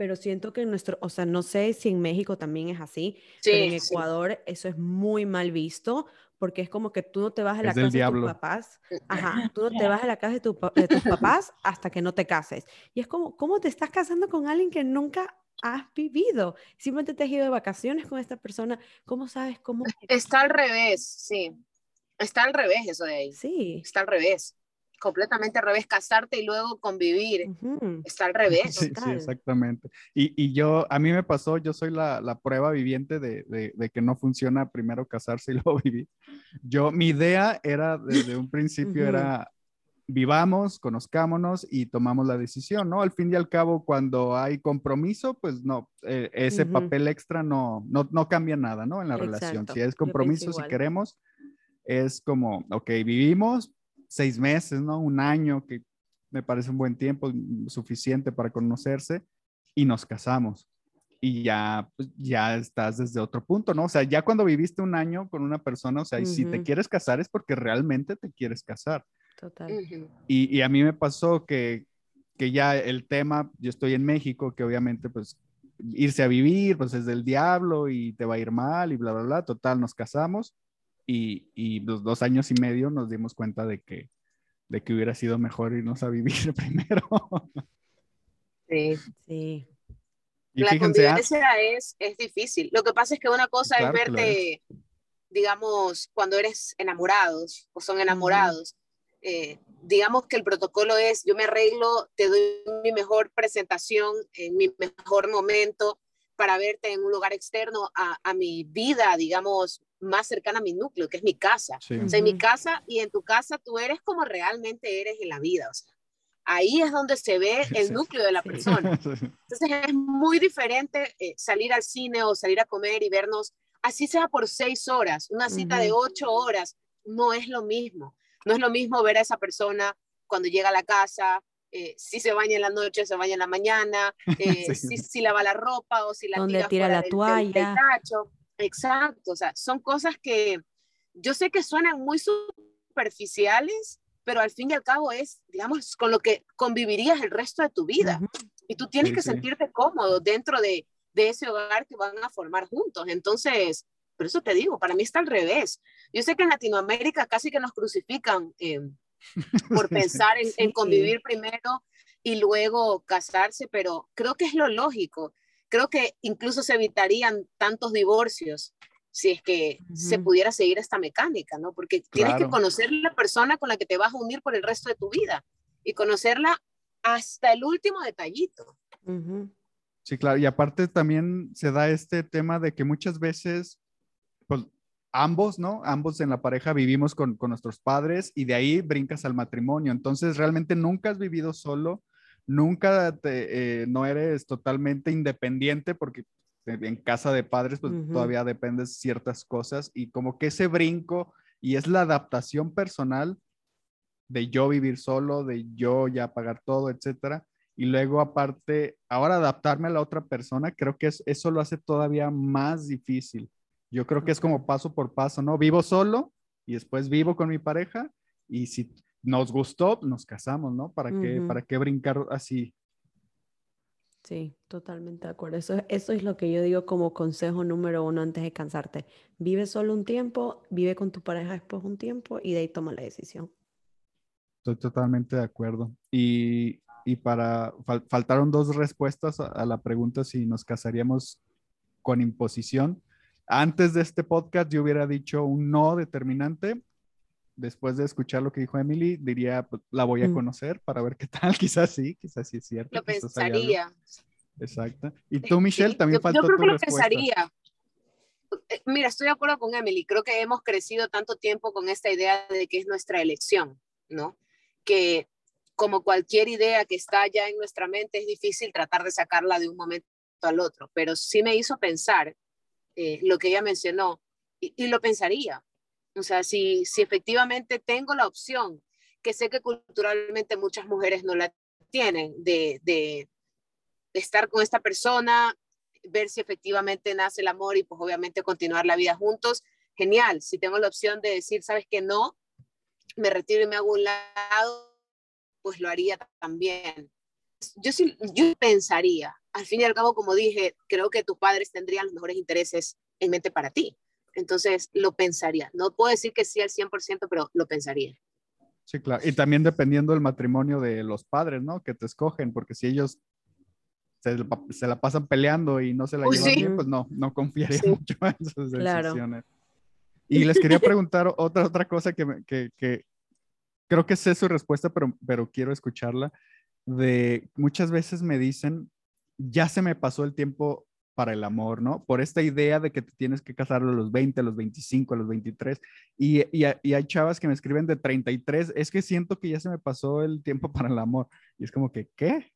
pero siento que en nuestro, o sea, no sé si en México también es así, pero en Ecuador eso es muy mal visto porque es como que tú no te vas a la casa de tus papás, ajá, tú no te vas a la casa de, tus papás hasta que no te cases. Y es como, ¿cómo te estás casando con alguien que nunca has vivido? Simplemente te has ido de vacaciones con esta persona, ¿cómo sabes cómo? Está al revés, sí. Está al revés eso de ahí. Sí. Está al revés completamente al revés, casarte y luego convivir. Está al revés. Sí, sí exactamente. Y, y, yo, a mí me pasó, yo soy la, la prueba viviente de, de, de, que no funciona primero casarse y luego vivir. Yo, mi idea era, desde un principio, era vivamos, conozcámonos y tomamos la decisión, ¿no? Al fin y al cabo, cuando hay compromiso, pues no, eh, ese papel extra no, no, no, cambia nada, ¿no? En la relación. Si es compromiso, si queremos, es como, ok, vivimos, seis meses, ¿no? Un año, que me parece un buen tiempo, suficiente para conocerse, y nos casamos. Y ya, pues, ya estás desde otro punto, ¿no? O sea, ya cuando viviste un año con una persona, o sea, si te quieres casar es porque realmente te quieres casar. Total. y, y, a mí me pasó que, que ya el tema, yo estoy en México, que obviamente pues irse a vivir, pues es del diablo y te va a ir mal y bla, bla, bla. Total, nos casamos y, y los dos años y medio nos dimos cuenta de que, de que hubiera sido mejor irnos a vivir primero. Sí. Sí. la convivencia es, es difícil. Lo que pasa es que una cosa es verte, digamos, cuando eres enamorados o son enamorados. Eh, digamos que el protocolo es, yo me arreglo, te doy mi mejor presentación en mi mejor momento para verte en un lugar externo a, a mi vida, digamos, más cercana a mi núcleo, que es mi casa. O sea, en mi casa y en tu casa tú eres como realmente eres en la vida. O sea, ahí es donde se ve el núcleo de la persona. Entonces es muy diferente eh, salir al cine o salir a comer y vernos, así sea por seis horas, una cita de ocho horas, no es lo mismo. No es lo mismo ver a esa persona cuando llega a la casa, eh, si se baña en la noche, se baña en la mañana, eh, si, si, lava la ropa o si la tira, tira la toalla. Exacto, o sea, son cosas que yo sé que suenan muy superficiales, pero al fin y al cabo es, digamos, con lo que convivirías el resto de tu vida. Y tú tienes que sentirte cómodo dentro de, de, ese hogar que van a formar juntos. Entonces, por eso te digo, para mí está al revés. Yo sé que en Latinoamérica casi que nos crucifican eh, por pensar en, en convivir primero y luego casarse, pero creo que es lo lógico creo que incluso se evitarían tantos divorcios si es que se pudiera seguir esta mecánica, ¿no? Porque tienes que conocer la persona con la que te vas a unir por el resto de tu vida y conocerla hasta el último detallito. Sí, claro, y aparte también se da este tema de que muchas veces, pues ambos, ¿no? Ambos en la pareja vivimos con, con nuestros padres y de ahí brincas al matrimonio, entonces realmente nunca has vivido solo nunca te, eh, no eres totalmente independiente porque en casa de padres pues todavía dependes ciertas cosas y como que ese brinco y es la adaptación personal de yo vivir solo, de yo ya pagar todo, etcétera. Y luego aparte, ahora adaptarme a la otra persona, creo que eso lo hace todavía más difícil. Yo creo que es como paso por paso, ¿no? Vivo solo y después vivo con mi pareja y si nos gustó, nos casamos, ¿no? ¿Para qué, ¿para qué brincar así? Sí, totalmente de acuerdo. Eso, eso es lo que yo digo como consejo número uno antes de cansarte. Vive solo un tiempo, vive con tu pareja después un tiempo y de ahí toma la decisión. Estoy totalmente de acuerdo. Y, para, faltaron dos respuestas a, la pregunta si nos casaríamos con imposición. Antes de este podcast yo hubiera dicho un no determinante. Después de escuchar lo que dijo Emily, diría, pues, la voy a mm. conocer para ver qué tal. Quizás sí, quizás sí es cierto. Lo pensaría. Exacto. ¿Y tú, Michelle, también yo, faltó Yo creo que lo pensaría. Eh, mira, estoy de acuerdo con Emily. Creo que hemos crecido tanto tiempo con esta idea de que es nuestra elección, ¿no? Que como cualquier idea que está ya en nuestra mente, es difícil tratar de sacarla de un momento al otro, pero sí me hizo pensar eh, lo que ella mencionó, y, lo pensaría. O sea, si, si efectivamente tengo la opción, que sé que culturalmente muchas mujeres no la tienen, de, de, estar con esta persona, ver si efectivamente nace el amor y pues obviamente continuar la vida juntos, genial. Si tengo la opción de decir, sabes que no, me retiro y me hago un lado, pues lo haría también. Yo sí, yo pensaría, al fin y al cabo, como dije, creo que tus padres tendrían los mejores intereses en mente para ti. Entonces, lo pensaría. No puedo decir que sí al 100%, pero lo pensaría. Sí, claro. Y también dependiendo del matrimonio de los padres, ¿no? Que te escogen, porque si ellos se, la pasan peleando y no se la llevan bien, pues no, no confiaría mucho en sus decisiones. Y les quería preguntar otra, otra cosa que, que, que, creo que sé su respuesta, pero, pero quiero escucharla. De muchas veces me dicen ya se me pasó el tiempo para el amor, ¿no? Por esta idea de que te tienes que casar a los 20, a los 25, a los 23. Y, y, hay chavas que me escriben de 33, es que siento que ya se me pasó el tiempo para el amor. Y es como que, ¿qué?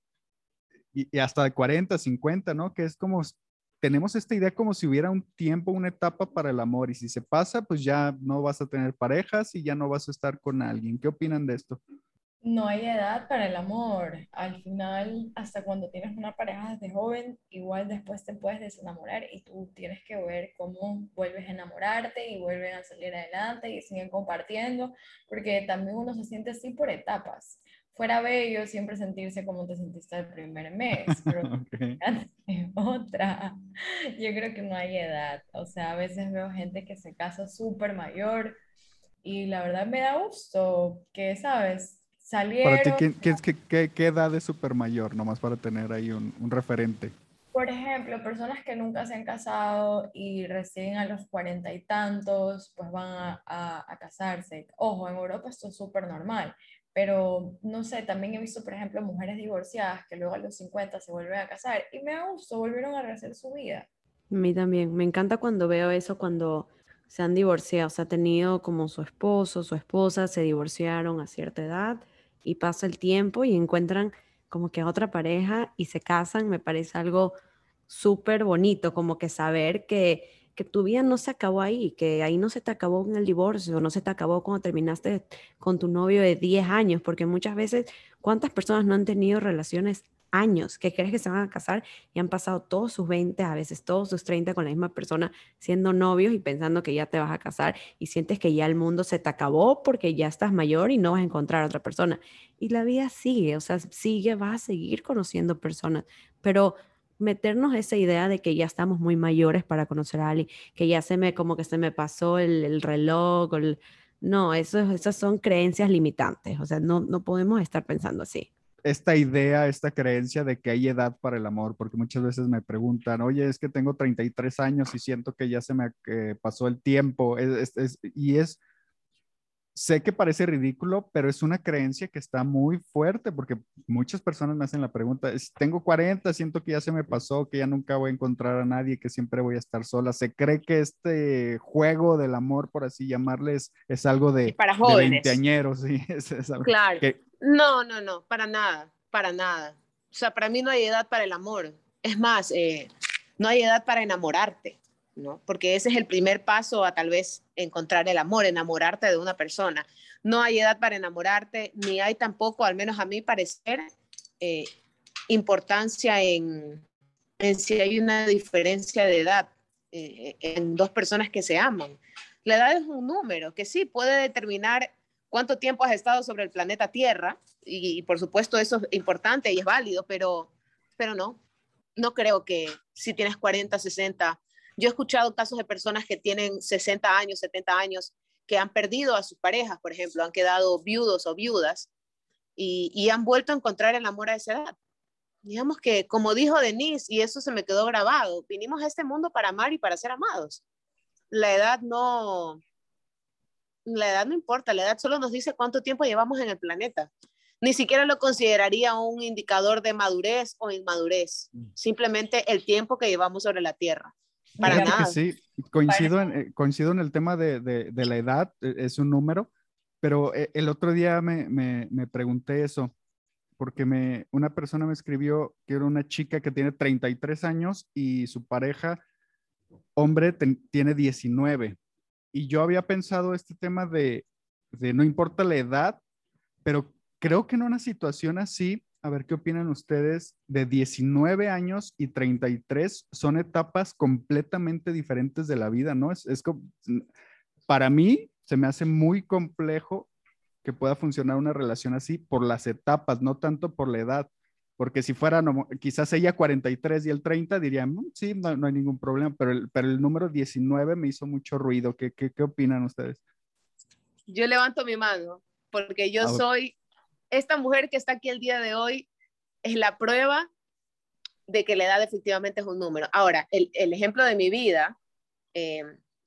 Y, y hasta de 40, 50, ¿no? Que es como, tenemos esta idea como si hubiera un tiempo, una etapa para el amor. Y si se pasa, pues ya no vas a tener parejas y ya no vas a estar con alguien. ¿Qué opinan de esto? No hay edad para el amor. Al final, hasta cuando tienes una pareja desde joven, igual después te puedes desenamorar y tú tienes que ver cómo vuelves a enamorarte y vuelven a salir adelante y siguen compartiendo, porque también uno se siente así por etapas. Fuera bello siempre sentirse como te sentiste el primer mes, pero otra. Yo creo que no hay edad. O sea, a veces veo gente que se casa súper mayor y la verdad me da gusto que, ¿sabes? Salieron. Para ti, ¿qué, qué, edad es súper mayor? Nomás para tener ahí un, un, referente. Por ejemplo, personas que nunca se han casado y recién a los cuarenta y tantos, pues van a, a, casarse. Ojo, en Europa esto es súper normal, pero no sé, también he visto, por ejemplo, mujeres divorciadas que luego a los 50 se vuelven a casar y me da gusto, volvieron a rehacer su vida. A mí también, me encanta cuando veo eso, cuando se han divorciado, o sea, ha tenido como su esposo, su esposa, se divorciaron a cierta edad y pasa el tiempo y encuentran como que otra pareja y se casan, me parece algo súper bonito, como que saber que, que tu vida no se acabó ahí, que ahí no se te acabó en el divorcio, no se te acabó cuando terminaste con tu novio de 10 años, porque muchas veces, ¿cuántas personas no han tenido relaciones años que crees que se van a casar y han pasado todos sus 20, a veces todos sus 30 con la misma persona siendo novios y pensando que ya te vas a casar y sientes que ya el mundo se te acabó porque ya estás mayor y no vas a encontrar a otra persona. Y la vida sigue, o sea, sigue, vas a seguir conociendo personas, pero meternos esa idea de que ya estamos muy mayores para conocer a alguien, que ya se me, como que se me pasó el, el reloj, el, no, eso, esas son creencias limitantes, o sea, no, no podemos estar pensando así esta idea, esta creencia de que hay edad para el amor, porque muchas veces me preguntan, oye, es que tengo 33 años y siento que ya se me eh, pasó el tiempo, y es, sé que parece ridículo, pero es una creencia que está muy fuerte, porque muchas personas me hacen la pregunta, tengo 40, siento que ya se me pasó, que ya nunca voy a encontrar a nadie, que siempre voy a estar sola, se cree que este juego del amor, por así llamarles, es algo de, para jóvenes. de sí, es, algo claro. No, no, no, para nada, para nada. O sea, para mí no hay edad para el amor. Es más, eh, no hay edad para enamorarte. ¿no? Porque ese es el primer paso a tal vez encontrar el amor, enamorarte de una persona. No hay edad para enamorarte, ni hay tampoco, al menos a mí parecer, eh, importancia en, en, si hay una diferencia de edad eh, en dos personas que se aman. La edad es un número que sí puede determinar cuánto tiempo has estado sobre el planeta Tierra, y, y por supuesto eso es importante y es válido, pero, pero no, no creo que si tienes 40, 60, yo he escuchado casos de personas que tienen 60 años, 70 años, que han perdido a sus parejas, por ejemplo, han quedado viudos o viudas y, han vuelto a encontrar el amor a esa edad. Digamos que, como dijo Denise, y eso se me quedó grabado, vinimos a este mundo para amar y para ser amados. La edad no, la edad no importa, la edad solo nos dice cuánto tiempo llevamos en el planeta. Ni siquiera lo consideraría un indicador de madurez o inmadurez, mm. simplemente el tiempo que llevamos sobre la Tierra. Para nada. sí, coincido en, eh, coincido en el tema de, de, la edad, e, es un número, pero eh, el otro día me, me, me, pregunté eso, porque me, una persona me escribió que era una chica que tiene 33 años y su pareja, hombre, tiene 19. Y yo había pensado este tema de, de no importa la edad, pero creo que en una situación así, a ver qué opinan ustedes, de 19 años y 33 son etapas completamente diferentes de la vida, ¿no? Es, es para mí se me hace muy complejo que pueda funcionar una relación así por las etapas, no tanto por la edad. Porque si fuera quizás ella 43 y el 30 dirían, sí, no, hay ningún problema, pero el, pero el número 19 me hizo mucho ruido. ¿Qué, qué, qué opinan ustedes? Yo levanto mi mano, porque yo soy esta mujer que está aquí el día de hoy es la prueba de que la edad efectivamente es un número. Ahora, el, ejemplo de mi vida eh,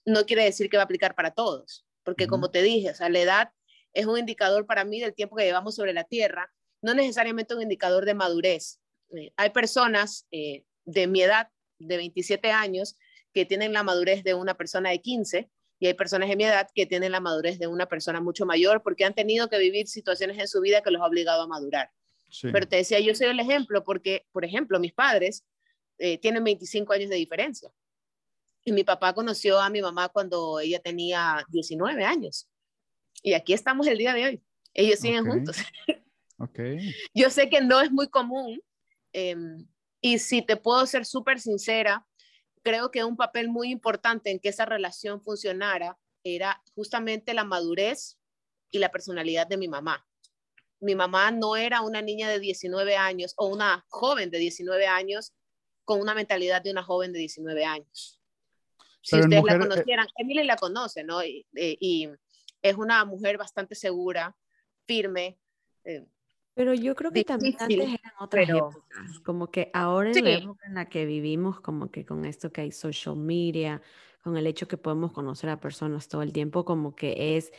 no quiere decir que va a aplicar para todos, porque como te dije, o sea, la edad es un indicador para mí del tiempo que llevamos sobre la Tierra, no necesariamente un indicador de madurez. Eh, hay personas eh, de mi edad, de 27 años, que tienen la madurez de una persona de 15 y hay personas de mi edad que tienen la madurez de una persona mucho mayor porque han tenido que vivir situaciones en su vida que los ha obligado a madurar. Pero te decía, yo soy el ejemplo porque, por ejemplo, mis padres eh, tienen 25 años de diferencia. Y mi papá conoció a mi mamá cuando ella tenía 19 años. Y aquí estamos el día de hoy. Ellos siguen juntos. Okay. Yo sé que no es muy común. Em, y si te puedo ser súper sincera, creo que un papel muy importante en que esa relación funcionara era justamente la madurez y la personalidad de mi mamá. Mi mamá no era una niña de 19 años o una joven de 19 años con una mentalidad de una joven de 19 años. Si ustedes la eh, conocieran, Emily la conoce, ¿no? Y, y, es una mujer bastante segura, firme, eh, pero yo creo que también antes eran otras épocas, como que ahora en la época en la que vivimos, como que con esto que hay social media, con el hecho que podemos conocer a personas todo el tiempo, como que es,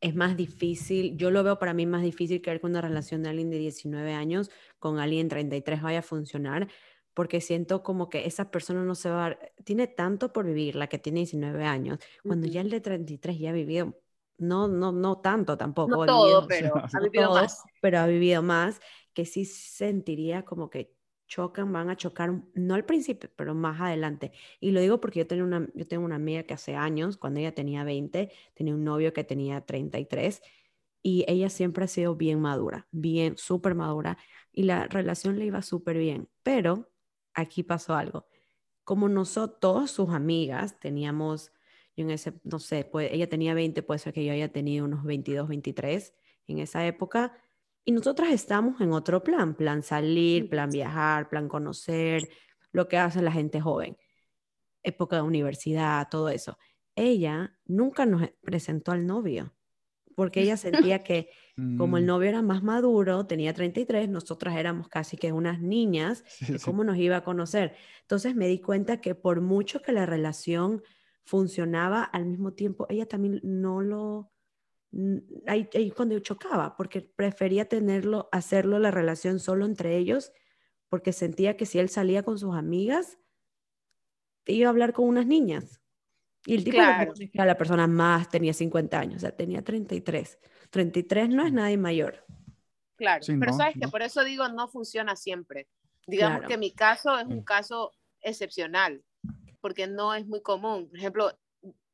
es más difícil, yo lo veo para mí más difícil creer que una relación de alguien de 19 años con alguien de 33 vaya a funcionar, porque siento como que esa persona no se va a, tiene tanto por vivir, la que tiene 19 años, cuando ya el de 33 ya ha vivido no, no, no tanto tampoco. No todo, pero ha vivido más. Pero ha vivido más, que sí sentiría como que chocan, van a chocar, no al principio, pero más adelante. Y lo digo porque yo tengo una, yo tengo una amiga que hace años, cuando ella tenía 20, tenía un novio que tenía 33 y ella siempre ha sido bien madura, bien, súper madura y la relación le iba súper bien. Pero aquí pasó algo. Como nosotros, sus amigas, teníamos en ese, no sé, pues ella tenía 20, puede ser que yo haya tenido unos 22, 23 en esa época. Y nosotras estamos en otro plan, plan salir, plan viajar, plan conocer, lo que hace la gente joven, época de universidad, todo eso. Ella nunca nos presentó al novio, porque ella sentía que como el mm. novio era más maduro, tenía 33, nosotras éramos casi que unas niñas, ¿cómo nos iba a conocer? Entonces me di cuenta que por mucho que la relación funcionaba al mismo tiempo, ella también no lo, ahí, ahí cuando chocaba, porque prefería tenerlo, hacerlo la relación solo entre ellos, porque sentía que si él salía con sus amigas, iba a hablar con unas niñas. Y el tipo claro. a la persona más tenía 50 años, o sea, tenía 33. 33 no es nadie mayor. Claro, pero sabes que por eso digo, no funciona siempre. Digamos que mi caso es un caso excepcional porque no es muy común. Por ejemplo,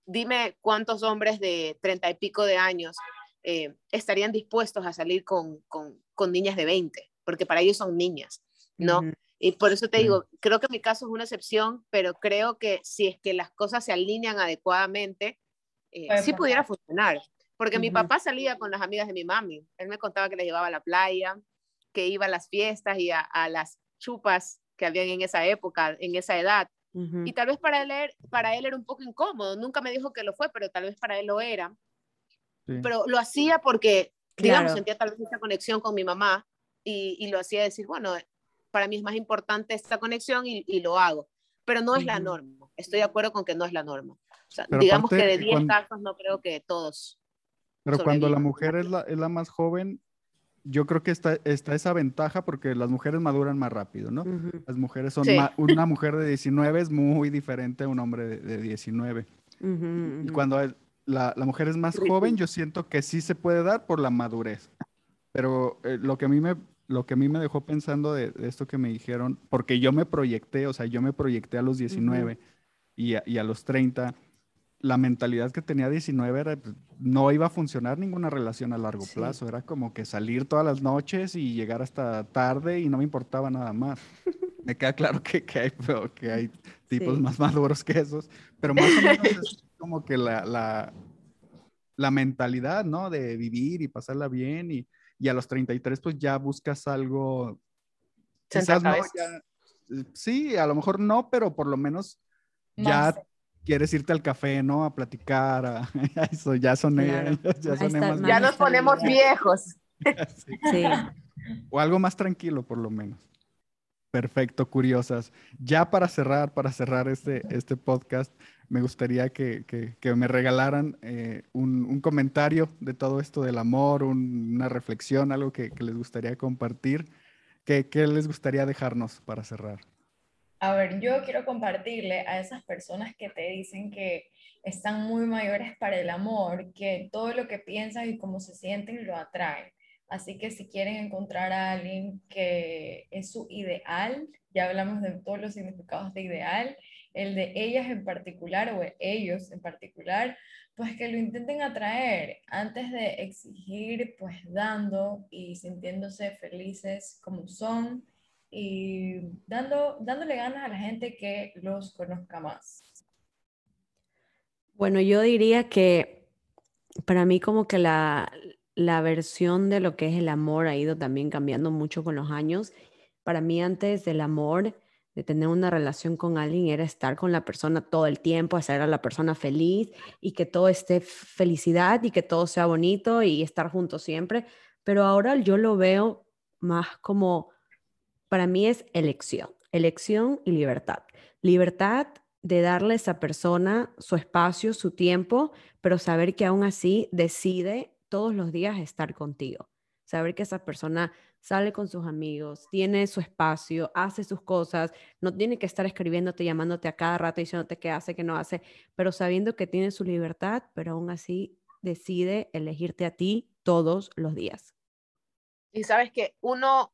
dime cuántos hombres de treinta y pico de años eh, estarían dispuestos a salir con, con, con, niñas de 20, porque para ellos son niñas, ¿no? Y por eso te digo, creo que mi caso es una excepción, pero creo que si es que las cosas se alinean adecuadamente, eh, sí pudiera funcionar. Porque mi papá salía con las amigas de mi mami. Él me contaba que le llevaba a la playa, que iba a las fiestas y a, las chupas que habían en esa época, en esa edad. Y tal vez para él, para él era un poco incómodo. Nunca me dijo que lo fue, pero tal vez para él lo era. Pero lo hacía porque, digamos, sentía tal vez esa conexión con mi mamá y, y, lo hacía decir, bueno, para mí es más importante esta conexión y, y lo hago. Pero no es la norma. Estoy de acuerdo con que no es la norma. digamos que de 10 casos no creo que todos. Pero cuando la mujer es la, es la más joven, yo creo que está, está esa ventaja porque las mujeres maduran más rápido, ¿no? Las mujeres son, una mujer de 19 es muy diferente a un hombre de, 19. y cuando la, la, mujer es más joven, yo siento que sí se puede dar por la madurez. Pero eh, lo, que a mí me, lo que a mí me dejó pensando de, esto que me dijeron, porque yo me proyecté, o sea, yo me proyecté a los 19 y, a, y a los 30 la mentalidad que tenía 19 era, pues, no iba a funcionar ninguna relación a largo plazo, era como que salir todas las noches y llegar hasta tarde y no me importaba nada más. Me queda claro que, que, hay, que hay tipos más maduros que esos, pero más o menos es como que la, la, la, mentalidad, ¿no? De vivir y pasarla bien y, y, a los 33 pues ya buscas algo... Quizás no, sí, a lo mejor no, pero por lo menos ya quieres irte al café, ¿no? A platicar, eso ya son, ya, ya nos ponemos viejos. sí. O algo más tranquilo, por lo menos. Perfecto, curiosas. Ya para cerrar, para cerrar este, este podcast, me gustaría que, que, me regalaran eh, un, un, comentario de todo esto del amor, una reflexión, algo que, les gustaría compartir. ¿Qué, ¿Qué les gustaría dejarnos para cerrar? A ver, yo quiero compartirle a esas personas que te dicen que están muy mayores para el amor, que todo lo que piensan y cómo se sienten lo atraen. Así que si quieren encontrar a alguien que es su ideal, ya hablamos de todos los significados de ideal, el de ellas en particular o ellos en particular, pues que lo intenten atraer antes de exigir, pues dando y sintiéndose felices como son y dando, dándole ganas a la gente que los conozca más. Bueno, yo diría que para mí como que la, la versión de lo que es el amor ha ido también cambiando mucho con los años. Para mí antes del amor, de tener una relación con alguien, era estar con la persona todo el tiempo, hacer a la persona feliz y que todo esté felicidad y que todo sea bonito y estar juntos siempre. Pero ahora yo lo veo más como para mí es elección, elección y libertad. Libertad de darle a esa persona su espacio, su tiempo, pero saber que aún así decide todos los días estar contigo. Saber que esa persona sale con sus amigos, tiene su espacio, hace sus cosas, no tiene que estar escribiéndote, llamándote a cada rato diciéndote qué hace, qué no hace, pero sabiendo que tiene su libertad, pero aún así decide elegirte a ti todos los días. Y sabes que uno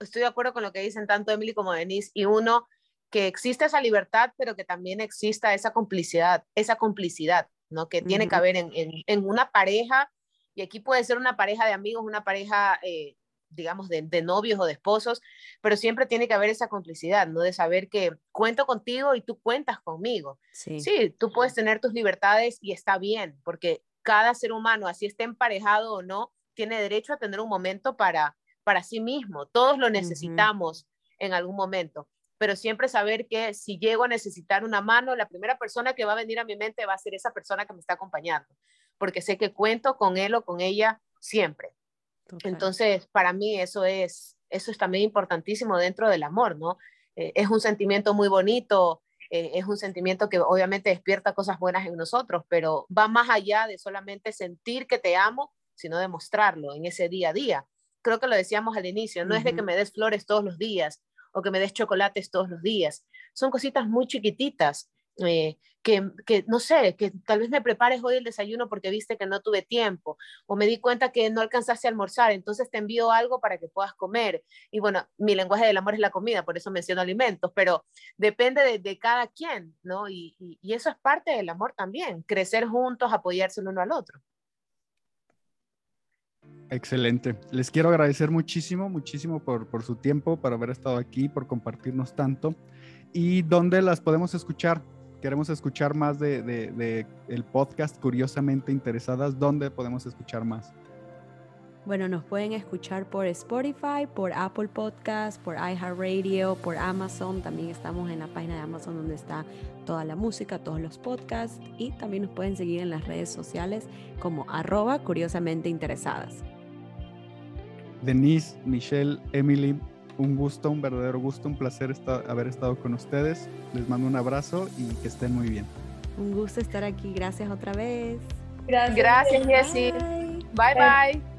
estoy de acuerdo con lo que dicen tanto Emily como Denise, y uno, que existe esa libertad, pero que también exista esa complicidad, esa complicidad, ¿no? Que tiene que haber en, en, una pareja, y aquí puede ser una pareja de amigos, una pareja, eh, digamos, de, de, novios o de esposos, pero siempre tiene que haber esa complicidad, ¿no? De saber que cuento contigo y tú cuentas conmigo. Sí, sí tú puedes tener tus libertades y está bien, porque cada ser humano, así esté emparejado o no, tiene derecho a tener un momento para para sí mismo. Todos lo necesitamos en algún momento, pero siempre saber que si llego a necesitar una mano, la primera persona que va a venir a mi mente va a ser esa persona que me está acompañando, porque sé que cuento con él o con ella siempre. Entonces, para mí eso es, eso es también importantísimo dentro del amor, ¿no? Eh, es un sentimiento muy bonito, eh, es un sentimiento que obviamente despierta cosas buenas en nosotros, pero va más allá de solamente sentir que te amo, sino demostrarlo en ese día a día creo que lo decíamos al inicio, no es de que me des flores todos los días o que me des chocolates todos los días. Son cositas muy chiquititas eh, que, que, no sé, que tal vez me prepares hoy el desayuno porque viste que no tuve tiempo, o me di cuenta que no alcanzaste a almorzar, entonces te envío algo para que puedas comer. Y bueno, mi lenguaje del amor es la comida, por eso menciono alimentos, pero depende de, de cada quien, ¿no? Y, y, y, eso es parte del amor también, crecer juntos, apoyarse el uno al otro. Excelente. Les quiero agradecer muchísimo, muchísimo por, su tiempo, por haber estado aquí, por compartirnos tanto. ¿Y dónde las podemos escuchar? queremos escuchar más de, de, el podcast Curiosamente Interesadas, ¿dónde podemos escuchar más? Bueno, nos pueden escuchar por Spotify, por Apple Podcast, por iHeartRadio, por Amazon. También estamos en la página de Amazon donde está toda la música, todos los podcasts. Y también nos pueden seguir en las redes sociales como arroba curiosamente interesadas. Denise, Michelle, Emily, un gusto, un verdadero gusto, un placer haber estado con ustedes. Les mando un abrazo y que estén muy bien. Un gusto estar aquí. Gracias otra vez. Gracias, Gracias Bye bye. bye.